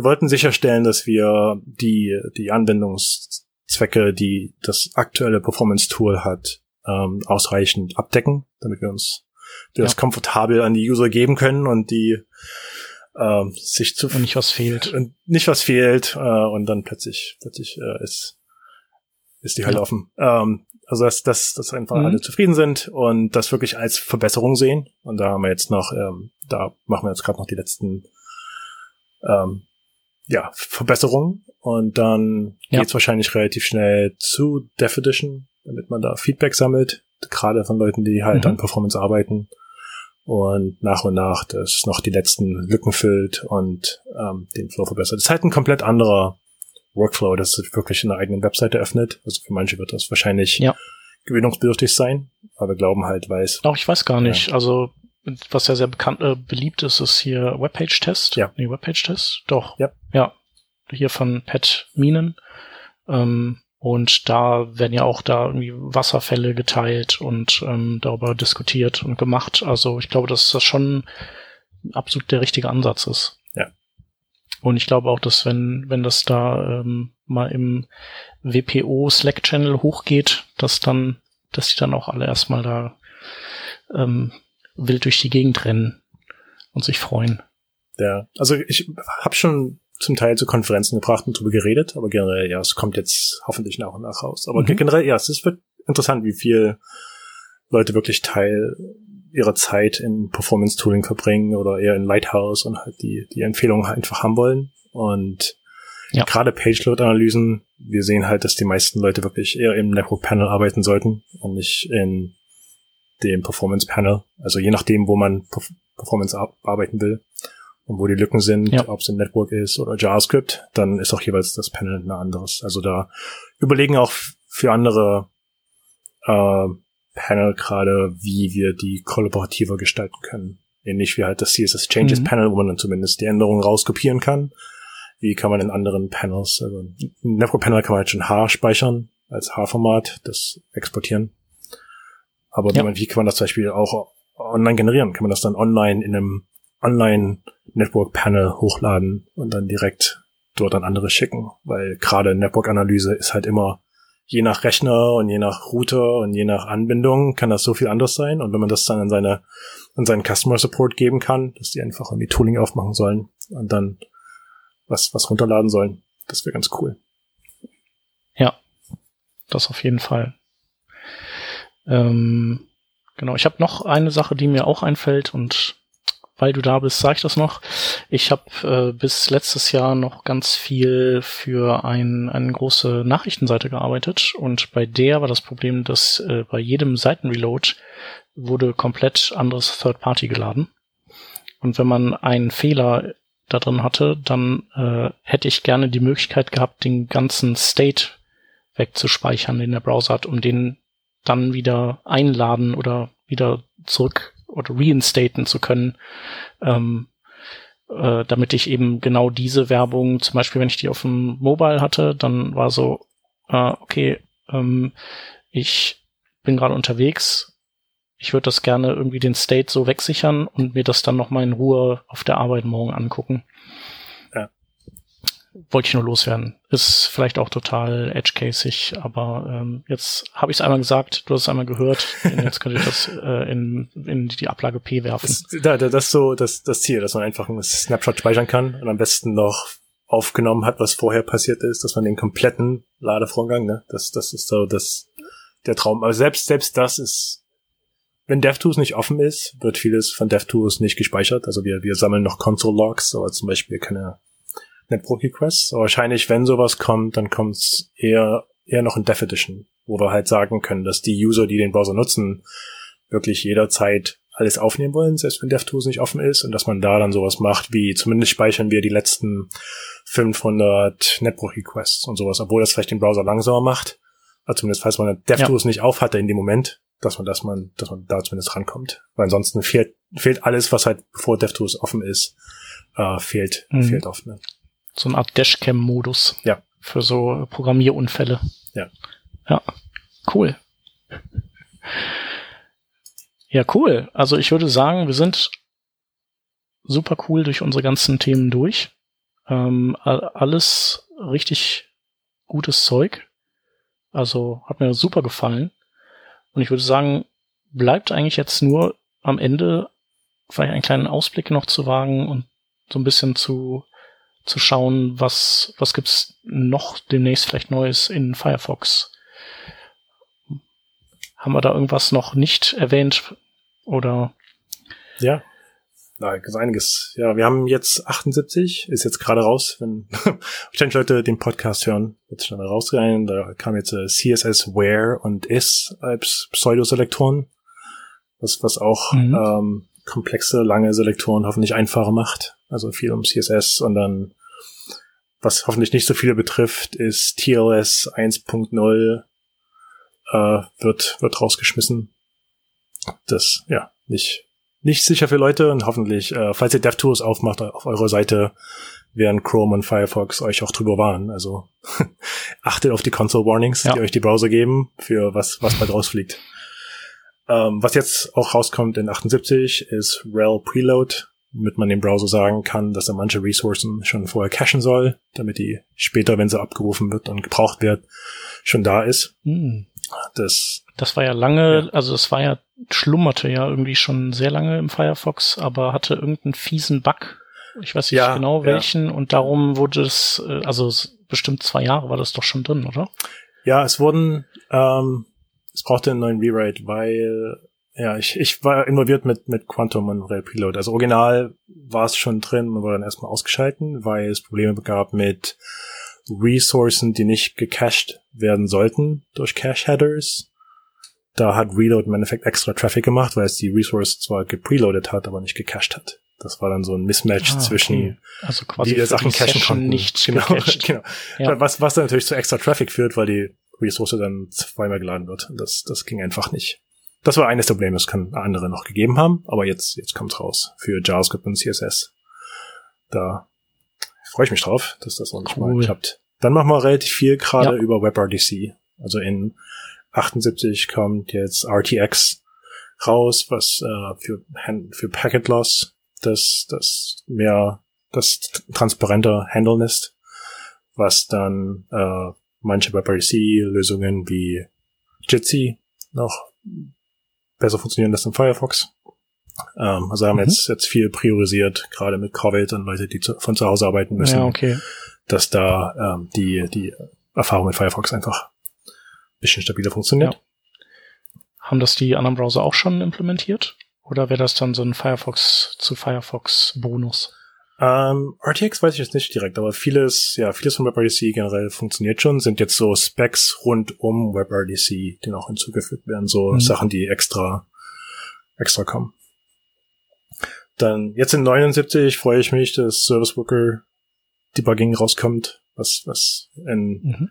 Speaker 3: wir wollten sicherstellen, dass wir die, die Anwendungszwecke, die das aktuelle Performance-Tool hat, ähm, ausreichend abdecken, damit wir uns das ja. komfortabel an die User geben können und die ähm, sich zu
Speaker 1: und nicht was fehlt
Speaker 3: und nicht was fehlt äh, und dann plötzlich plötzlich äh, ist ist die Hölle ja. offen. Ähm, also dass, dass, dass einfach mhm. alle zufrieden sind und das wirklich als Verbesserung sehen. Und da haben wir jetzt noch, ähm, da machen wir jetzt gerade noch die letzten ähm, ja, Verbesserungen. Und dann ja. geht's wahrscheinlich relativ schnell zu Dev Edition, damit man da Feedback sammelt, gerade von Leuten, die halt mhm. an Performance arbeiten und nach und nach das noch die letzten Lücken füllt und ähm, den Flow verbessert. Das ist halt ein komplett anderer Workflow, das sich wirklich in einer eigenen Webseite öffnet. Also für manche wird das wahrscheinlich ja. gewöhnungsbedürftig sein, aber wir glauben halt, weil es.
Speaker 1: Auch ich weiß gar nicht. Ja. Also was ja sehr bekannt, äh, beliebt ist, ist hier Webpage-Test.
Speaker 3: Ja.
Speaker 1: Nee, Webpage-Test? Doch.
Speaker 3: Ja.
Speaker 1: Ja. Hier von Pat Minen. Ähm, und da werden ja auch da irgendwie Wasserfälle geteilt und ähm, darüber diskutiert und gemacht. Also ich glaube, dass das schon absolut der richtige Ansatz ist.
Speaker 3: Ja.
Speaker 1: Und ich glaube auch, dass wenn, wenn das da ähm, mal im WPO Slack-Channel hochgeht, dass dann, dass die dann auch alle erstmal da ähm, wild durch die Gegend rennen und sich freuen.
Speaker 3: Ja, also ich habe schon zum Teil zu Konferenzen gebracht und drüber geredet, aber generell, ja, es kommt jetzt hoffentlich nach und nach raus. Aber mhm. generell, ja, es wird interessant, wie viel Leute wirklich Teil ihrer Zeit in Performance-Tooling verbringen oder eher in Lighthouse und halt die, die Empfehlungen einfach haben wollen. Und ja. gerade Page-Load-Analysen, wir sehen halt, dass die meisten Leute wirklich eher im Network-Panel arbeiten sollten und nicht in dem Performance-Panel. Also je nachdem, wo man Performance arbeiten will und wo die Lücken sind, ja. ob es im Network ist oder JavaScript, dann ist auch jeweils das Panel ein anderes. Also da überlegen auch für andere äh, Panel gerade, wie wir die kollaborativer gestalten können. Ähnlich wie halt das CSS Changes mhm. Panel, wo man dann zumindest die Änderungen rauskopieren kann. Wie kann man in anderen Panels, also im Network Panel kann man halt schon H speichern als H-Format, das exportieren. Aber ja. man, wie kann man das zum Beispiel auch online generieren? Kann man das dann online in einem Online-Network-Panel hochladen und dann direkt dort an andere schicken, weil gerade Network-Analyse ist halt immer je nach Rechner und je nach Router und je nach Anbindung kann das so viel anders sein. Und wenn man das dann an seine, an seinen Customer Support geben kann, dass die einfach irgendwie Tooling aufmachen sollen und dann was, was runterladen sollen, das wäre ganz cool.
Speaker 1: Ja, das auf jeden Fall. Ähm, genau, ich habe noch eine Sache, die mir auch einfällt und weil du da bist, sage ich das noch. Ich habe äh, bis letztes Jahr noch ganz viel für ein, eine große Nachrichtenseite gearbeitet und bei der war das Problem, dass äh, bei jedem Seitenreload wurde komplett anderes Third Party geladen. Und wenn man einen Fehler da drin hatte, dann äh, hätte ich gerne die Möglichkeit gehabt, den ganzen State wegzuspeichern, den der Browser hat, um den dann wieder einladen oder wieder zurück oder reinstaten zu können, ähm, äh, damit ich eben genau diese Werbung, zum Beispiel wenn ich die auf dem Mobile hatte, dann war so, äh, okay, ähm, ich bin gerade unterwegs, ich würde das gerne irgendwie den State so wegsichern und mir das dann nochmal in Ruhe auf der Arbeit morgen angucken. Wollte ich nur loswerden. Ist vielleicht auch total edge-casig, aber ähm, jetzt habe ich es einmal gesagt, du hast es einmal gehört, und jetzt könnte ich das äh, in, in die Ablage P werfen.
Speaker 3: Das, da, da, das ist so das, das Ziel, dass man einfach einen Snapshot speichern kann und am besten noch aufgenommen hat, was vorher passiert ist, dass man den kompletten Ladevorgang, ne, das, das ist so das, der Traum. Aber selbst, selbst das ist, wenn DevTools nicht offen ist, wird vieles von DevTools nicht gespeichert. Also wir, wir sammeln noch Console Logs, aber zum Beispiel keine Requests. Aber wahrscheinlich, wenn sowas kommt, dann kommt es eher, eher noch in Dev Edition, wo wir halt sagen können, dass die User, die den Browser nutzen, wirklich jederzeit alles aufnehmen wollen, selbst wenn DevTools nicht offen ist und dass man da dann sowas macht, wie zumindest speichern wir die letzten 500 Network Requests und sowas, obwohl das vielleicht den Browser langsamer macht. Also zumindest falls man DevTools ja. nicht auf hatte in dem Moment, dass man, dass man, dass man da zumindest rankommt. Weil ansonsten fehlt, fehlt alles, was halt bevor DevTools offen ist, äh, fehlt, mhm. fehlt oft. Ne?
Speaker 1: So eine Art Dashcam-Modus.
Speaker 3: Ja.
Speaker 1: Für so Programmierunfälle.
Speaker 3: Ja.
Speaker 1: Ja. Cool. Ja, cool. Also ich würde sagen, wir sind super cool durch unsere ganzen Themen durch. Ähm, alles richtig gutes Zeug. Also hat mir super gefallen. Und ich würde sagen, bleibt eigentlich jetzt nur am Ende vielleicht einen kleinen Ausblick noch zu wagen und so ein bisschen zu, zu schauen, was, was gibt's noch demnächst vielleicht Neues in Firefox. Haben wir da irgendwas noch nicht erwähnt? Oder?
Speaker 3: Ja. Na, ist einiges. Ja, wir haben jetzt 78, ist jetzt gerade raus, wenn wahrscheinlich Leute den Podcast hören, wird schnell rausgehen. Da kam jetzt äh, CSS Where und Is als Pseudoselektoren, was, was auch mhm. ähm, komplexe, lange Selektoren hoffentlich einfacher macht. Also viel um CSS und dann, was hoffentlich nicht so viele betrifft, ist TLS 1.0 äh, wird, wird rausgeschmissen. Das, ja, nicht, nicht sicher für Leute und hoffentlich, äh, falls ihr DevTools aufmacht auf eurer Seite, werden Chrome und Firefox euch auch drüber warnen. Also achtet auf die Console Warnings, ja. die euch die Browser geben, für was, was bald rausfliegt. Ähm, was jetzt auch rauskommt in 78 ist rel Preload, damit man dem Browser sagen kann, dass er manche Ressourcen schon vorher cachen soll, damit die später, wenn sie abgerufen wird und gebraucht wird, schon da ist.
Speaker 1: Hm. Das, das war ja lange, ja. also es war ja, schlummerte ja irgendwie schon sehr lange im Firefox, aber hatte irgendeinen fiesen Bug. Ich weiß nicht ja, genau welchen ja. und darum wurde es, äh, also bestimmt zwei Jahre war das doch schon drin, oder?
Speaker 3: Ja, es wurden, ähm, es brauchte einen neuen Rewrite, weil ja, ich, ich war involviert mit, mit Quantum und Rail Preload. Also original war es schon drin, man wurde dann erstmal ausgeschalten, weil es Probleme gab mit Ressourcen, die nicht gecached werden sollten durch Cache-Headers. Da hat Reload im Endeffekt extra Traffic gemacht, weil es die Resource zwar gepreloadet hat, aber nicht gecached hat. Das war dann so ein Mismatch ah, okay. zwischen
Speaker 1: also quasi
Speaker 3: die Sachen cachen konnten.
Speaker 1: Nicht
Speaker 3: genau, genau. Ja. Was, was dann natürlich zu extra Traffic führt, weil die Resource dann zweimal geladen wird. Das, das ging einfach nicht. Das war eines der Probleme, das kann andere noch gegeben haben, aber jetzt, jetzt kommt's raus für JavaScript und CSS. Da freue ich mich drauf, dass das noch nicht cool. mal klappt. Dann machen wir relativ viel gerade ja. über WebRTC. Also in 78 kommt jetzt RTX raus, was äh, für, für Packet Loss das, das mehr das transparenter Handeln ist, was dann äh, manche WebRTC-Lösungen wie Jitsi noch besser funktionieren als in Firefox. Ähm, also haben mhm. jetzt, jetzt viel priorisiert, gerade mit Covid und Leute, die zu, von zu Hause arbeiten müssen,
Speaker 1: ja, okay.
Speaker 3: dass da ähm, die, die Erfahrung mit Firefox einfach ein bisschen stabiler funktioniert. Ja.
Speaker 1: Haben das die anderen Browser auch schon implementiert? Oder wäre das dann so ein Firefox zu Firefox Bonus?
Speaker 3: Ähm, RTX weiß ich jetzt nicht direkt, aber vieles, ja, vieles von WebRTC generell funktioniert schon, sind jetzt so Specs rund um WebRTC, die noch hinzugefügt werden, so mhm. Sachen, die extra, extra kommen. Dann jetzt in 79 freue ich mich, dass Service Worker Debugging rauskommt, was, was in mhm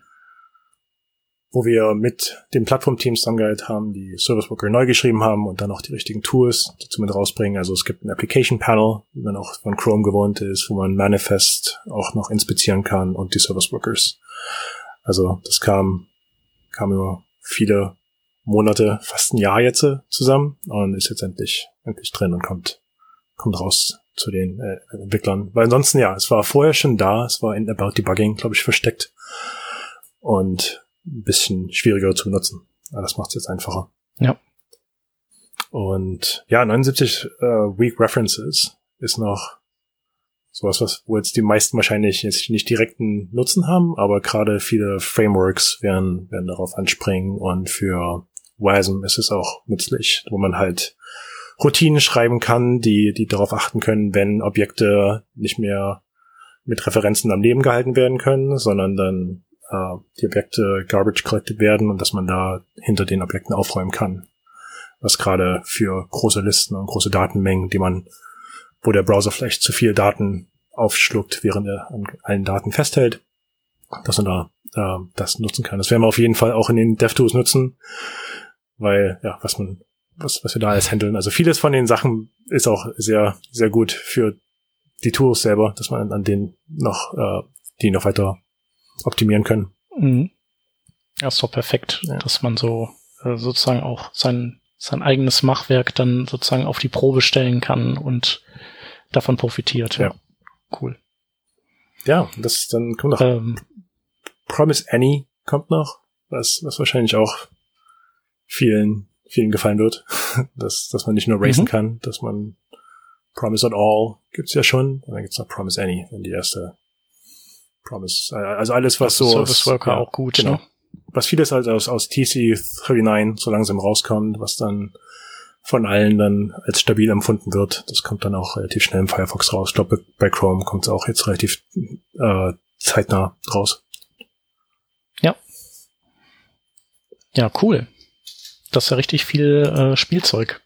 Speaker 3: wo wir mit den Plattformteams zusammengearbeitet haben, die Service Worker neu geschrieben haben und dann auch die richtigen Tools dazu mit rausbringen. Also es gibt ein Application Panel, wie man auch von Chrome gewohnt ist, wo man Manifest auch noch inspizieren kann und die Service Workers. Also das kam, kam über viele Monate, fast ein Jahr jetzt zusammen und ist jetzt endlich, endlich drin und kommt, kommt raus zu den äh, Entwicklern. Weil ansonsten, ja, es war vorher schon da, es war in About Debugging, glaube ich, versteckt. Und ein bisschen schwieriger zu benutzen. Aber das macht es jetzt einfacher.
Speaker 1: Ja.
Speaker 3: Und ja, 79 äh, Weak References ist noch sowas, was, wo jetzt die meisten wahrscheinlich jetzt nicht direkten Nutzen haben, aber gerade viele Frameworks werden, werden darauf anspringen und für WASM ist es auch nützlich, wo man halt Routinen schreiben kann, die, die darauf achten können, wenn Objekte nicht mehr mit Referenzen am Leben gehalten werden können, sondern dann äh, die Objekte garbage collected werden und dass man da hinter den Objekten aufräumen kann. Was gerade für große Listen und große Datenmengen, die man, wo der Browser vielleicht zu viel Daten aufschluckt, während er an allen Daten festhält, dass man da äh, das nutzen kann. Das werden wir auf jeden Fall auch in den DevTools nutzen, weil ja, was man was, was wir da alles handeln. Also vieles von den Sachen ist auch sehr, sehr gut für die Tools selber, dass man an denen noch, äh, die noch weiter optimieren können.
Speaker 1: Mhm. Ja, ist doch perfekt, ja. dass man so äh, sozusagen auch sein, sein eigenes Machwerk dann sozusagen auf die Probe stellen kann und davon profitiert. Ja. Cool.
Speaker 3: Ja, das dann kommt noch. Ähm, Promise Annie kommt noch, was, was wahrscheinlich auch vielen vielen gefallen wird, dass, dass man nicht nur racen mhm. kann, dass man Promise at All gibt's ja schon, und dann gibt's noch Promise Any, wenn die erste Promise, äh, also alles, was so
Speaker 1: Service Worker
Speaker 3: ja,
Speaker 1: auch gut,
Speaker 3: genau.
Speaker 1: Ne?
Speaker 3: Was vieles halt aus, aus TC39 so langsam rauskommt, was dann von allen dann als stabil empfunden wird. Das kommt dann auch relativ schnell im Firefox raus. Ich glaube, bei Chrome kommt es auch jetzt relativ äh, zeitnah raus.
Speaker 1: Ja. Ja, cool. Das ist ja richtig viel äh, Spielzeug.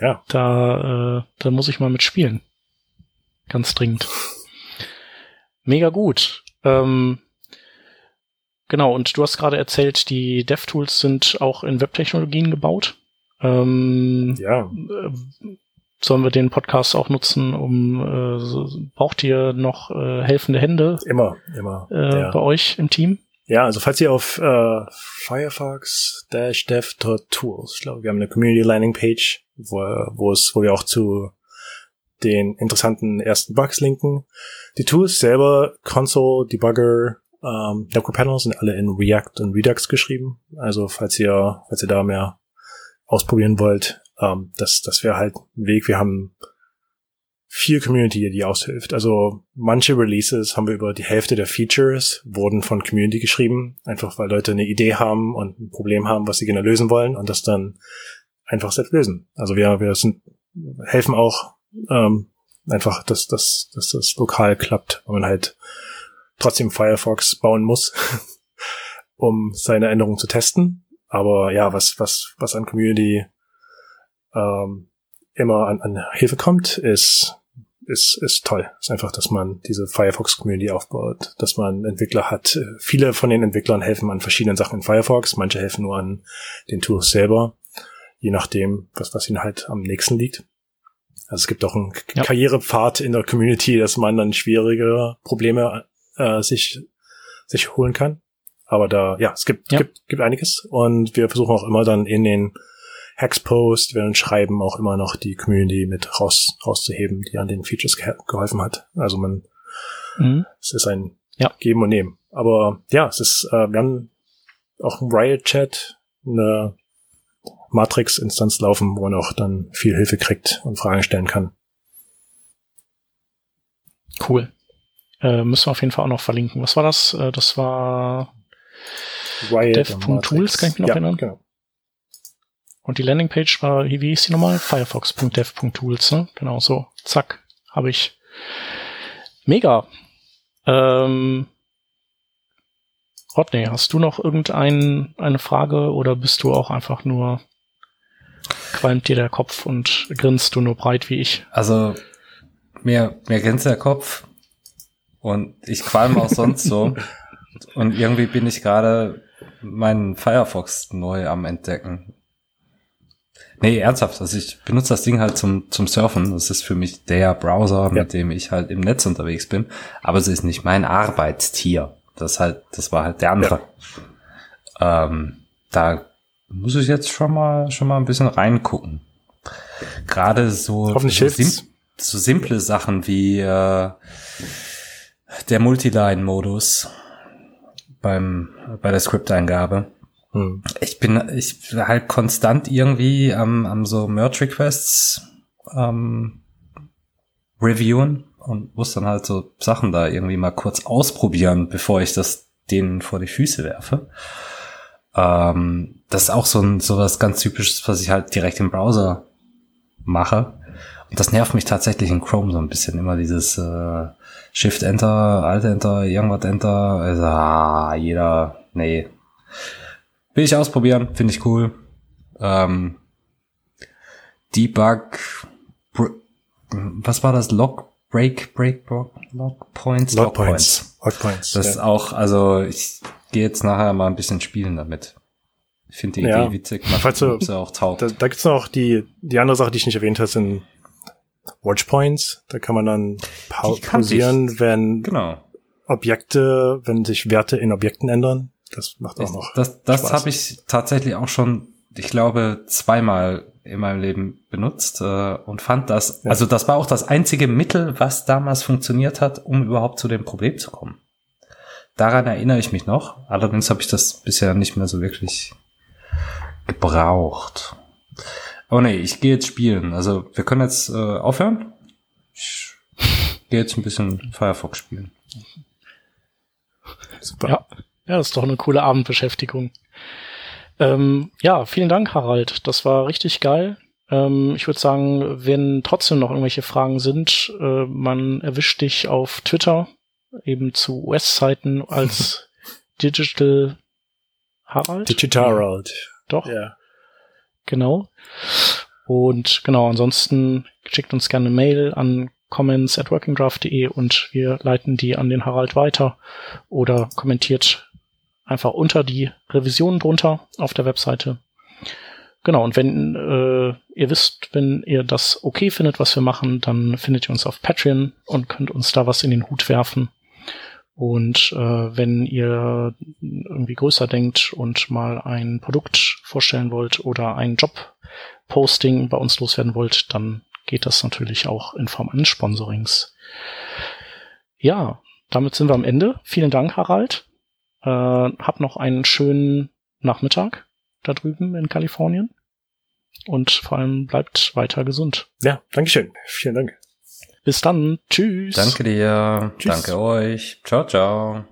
Speaker 3: Ja.
Speaker 1: Da, äh, da muss ich mal mitspielen. Ganz dringend. Mega gut. Ähm, genau, und du hast gerade erzählt, die DevTools sind auch in Webtechnologien gebaut. Ähm,
Speaker 3: ja.
Speaker 1: Äh, sollen wir den Podcast auch nutzen, um äh, braucht ihr noch äh, helfende Hände?
Speaker 3: Immer, immer.
Speaker 1: Äh, ja. Bei euch im Team?
Speaker 3: Ja, also falls ihr auf äh, Firefox-dev.tools, ich glaube, wir haben eine Community Landing Page, wo, wo es, wo wir auch zu den interessanten ersten Bugs linken. Die Tools selber, Console, Debugger, ähm, Panel sind alle in React und Redux geschrieben. Also falls ihr, falls ihr da mehr ausprobieren wollt, ähm, das, das wäre halt ein Weg. Wir haben viel Community, die aushilft. Also manche Releases haben wir über die Hälfte der Features wurden von Community geschrieben, einfach weil Leute eine Idee haben und ein Problem haben, was sie gerne lösen wollen und das dann einfach selbst lösen. Also wir, wir sind, helfen auch ähm, einfach, dass, dass, dass das lokal klappt, weil man halt trotzdem Firefox bauen muss, um seine Änderungen zu testen. Aber ja, was, was, was an Community ähm, immer an, an Hilfe kommt, ist ist, ist toll. Ist einfach, dass man diese Firefox-Community aufbaut, dass man Entwickler hat. Viele von den Entwicklern helfen an verschiedenen Sachen in Firefox, manche helfen nur an den Tools selber, je nachdem, was, was ihnen halt am nächsten liegt. Also es gibt auch einen ja. Karrierepfad in der Community, dass man dann schwierige Probleme äh, sich, sich holen kann. Aber da, ja, es gibt, ja. gibt, gibt einiges und wir versuchen auch immer dann in den Hexpost, wir schreiben auch immer noch die Community mit raus, rauszuheben, die an den Features ge geholfen hat. Also man, mhm. es ist ein ja. Geben und Nehmen. Aber ja, es ist, äh, wir haben auch ein Riot-Chat, eine Matrix-Instanz laufen, wo man auch dann viel Hilfe kriegt und Fragen stellen kann.
Speaker 1: Cool. Äh, müssen wir auf jeden Fall auch noch verlinken. Was war das? Äh, das war dev.tools, kann ich mich noch ja, erinnern? Genau. Und die Landingpage war, wie hieß die nochmal? Firefox.dev.tools, ne? Genau so. Zack, habe ich. Mega. Ähm, Rodney, hast du noch irgendeine eine Frage oder bist du auch einfach nur qualmt dir der Kopf und grinst du nur breit wie ich?
Speaker 2: Also mir, mir grinst der Kopf und ich qualm auch sonst so. Und irgendwie bin ich gerade meinen Firefox neu am entdecken. Nee, ernsthaft. Also ich benutze das Ding halt zum, zum Surfen. Das ist für mich der Browser, ja. mit dem ich halt im Netz unterwegs bin. Aber es ist nicht mein Arbeitstier. Das halt, das war halt der andere. Ja. Ähm, da muss ich jetzt schon mal, schon mal ein bisschen reingucken. Gerade so.
Speaker 3: Hoffentlich hilft's.
Speaker 2: so simple Sachen wie äh, der Multiline-Modus beim bei der Script-Eingabe. Hm. Ich bin ich bin halt konstant irgendwie am, am so Merge Requests ähm, reviewen und muss dann halt so Sachen da irgendwie mal kurz ausprobieren, bevor ich das denen vor die Füße werfe. Ähm, das ist auch so ein so was ganz typisches, was ich halt direkt im Browser mache. Und das nervt mich tatsächlich in Chrome so ein bisschen. Immer dieses äh, Shift Enter, Alt Enter, irgendwas Enter. Also, ah, jeder, nee. Will ich ausprobieren, finde ich cool. Ähm, Debug, was war das? Log Break, Break, Log Points?
Speaker 3: Log, Log Points. Log Points.
Speaker 2: Das ja. ist auch, also ich gehe jetzt nachher mal ein bisschen spielen damit. Ich finde die ja. Idee witzig.
Speaker 3: Mal Falls du, ja auch taugt. Da, da gibt's noch die, die andere Sache, die ich nicht erwähnt habe, sind Watchpoints. Da kann man dann pa pausieren, wenn
Speaker 2: genau.
Speaker 3: Objekte, wenn sich Werte in Objekten ändern. Das macht auch noch.
Speaker 2: Das, das habe ich tatsächlich auch schon, ich glaube, zweimal in meinem Leben benutzt äh, und fand das, ja. also das war auch das einzige Mittel, was damals funktioniert hat, um überhaupt zu dem Problem zu kommen. Daran erinnere ich mich noch. Allerdings habe ich das bisher nicht mehr so wirklich gebraucht. Oh nee, ich gehe jetzt spielen. Also wir können jetzt äh, aufhören. Ich gehe jetzt ein bisschen Firefox spielen.
Speaker 1: Super. Ja, ja, das ist doch eine coole Abendbeschäftigung. Ähm, ja, vielen Dank, Harald. Das war richtig geil. Ähm, ich würde sagen, wenn trotzdem noch irgendwelche Fragen sind, äh, man erwischt dich auf Twitter, eben zu US-Zeiten als Digital Harald.
Speaker 3: Digital Harald.
Speaker 1: Doch. Ja. Genau. Und genau, ansonsten schickt uns gerne eine Mail an comments at workingdraft.de und wir leiten die an den Harald weiter oder kommentiert einfach unter die Revision drunter auf der Webseite. Genau, und wenn äh, ihr wisst, wenn ihr das okay findet, was wir machen, dann findet ihr uns auf Patreon und könnt uns da was in den Hut werfen. Und äh, wenn ihr irgendwie größer denkt und mal ein Produkt vorstellen wollt oder ein Job-Posting bei uns loswerden wollt, dann geht das natürlich auch in Form eines Sponsorings. Ja, damit sind wir am Ende. Vielen Dank, Harald. Äh, hab noch einen schönen Nachmittag da drüben in Kalifornien. Und vor allem bleibt weiter gesund.
Speaker 3: Ja, Dankeschön. Vielen Dank.
Speaker 1: Bis dann. Tschüss.
Speaker 2: Danke dir. Tschüss. Danke euch. Ciao, ciao.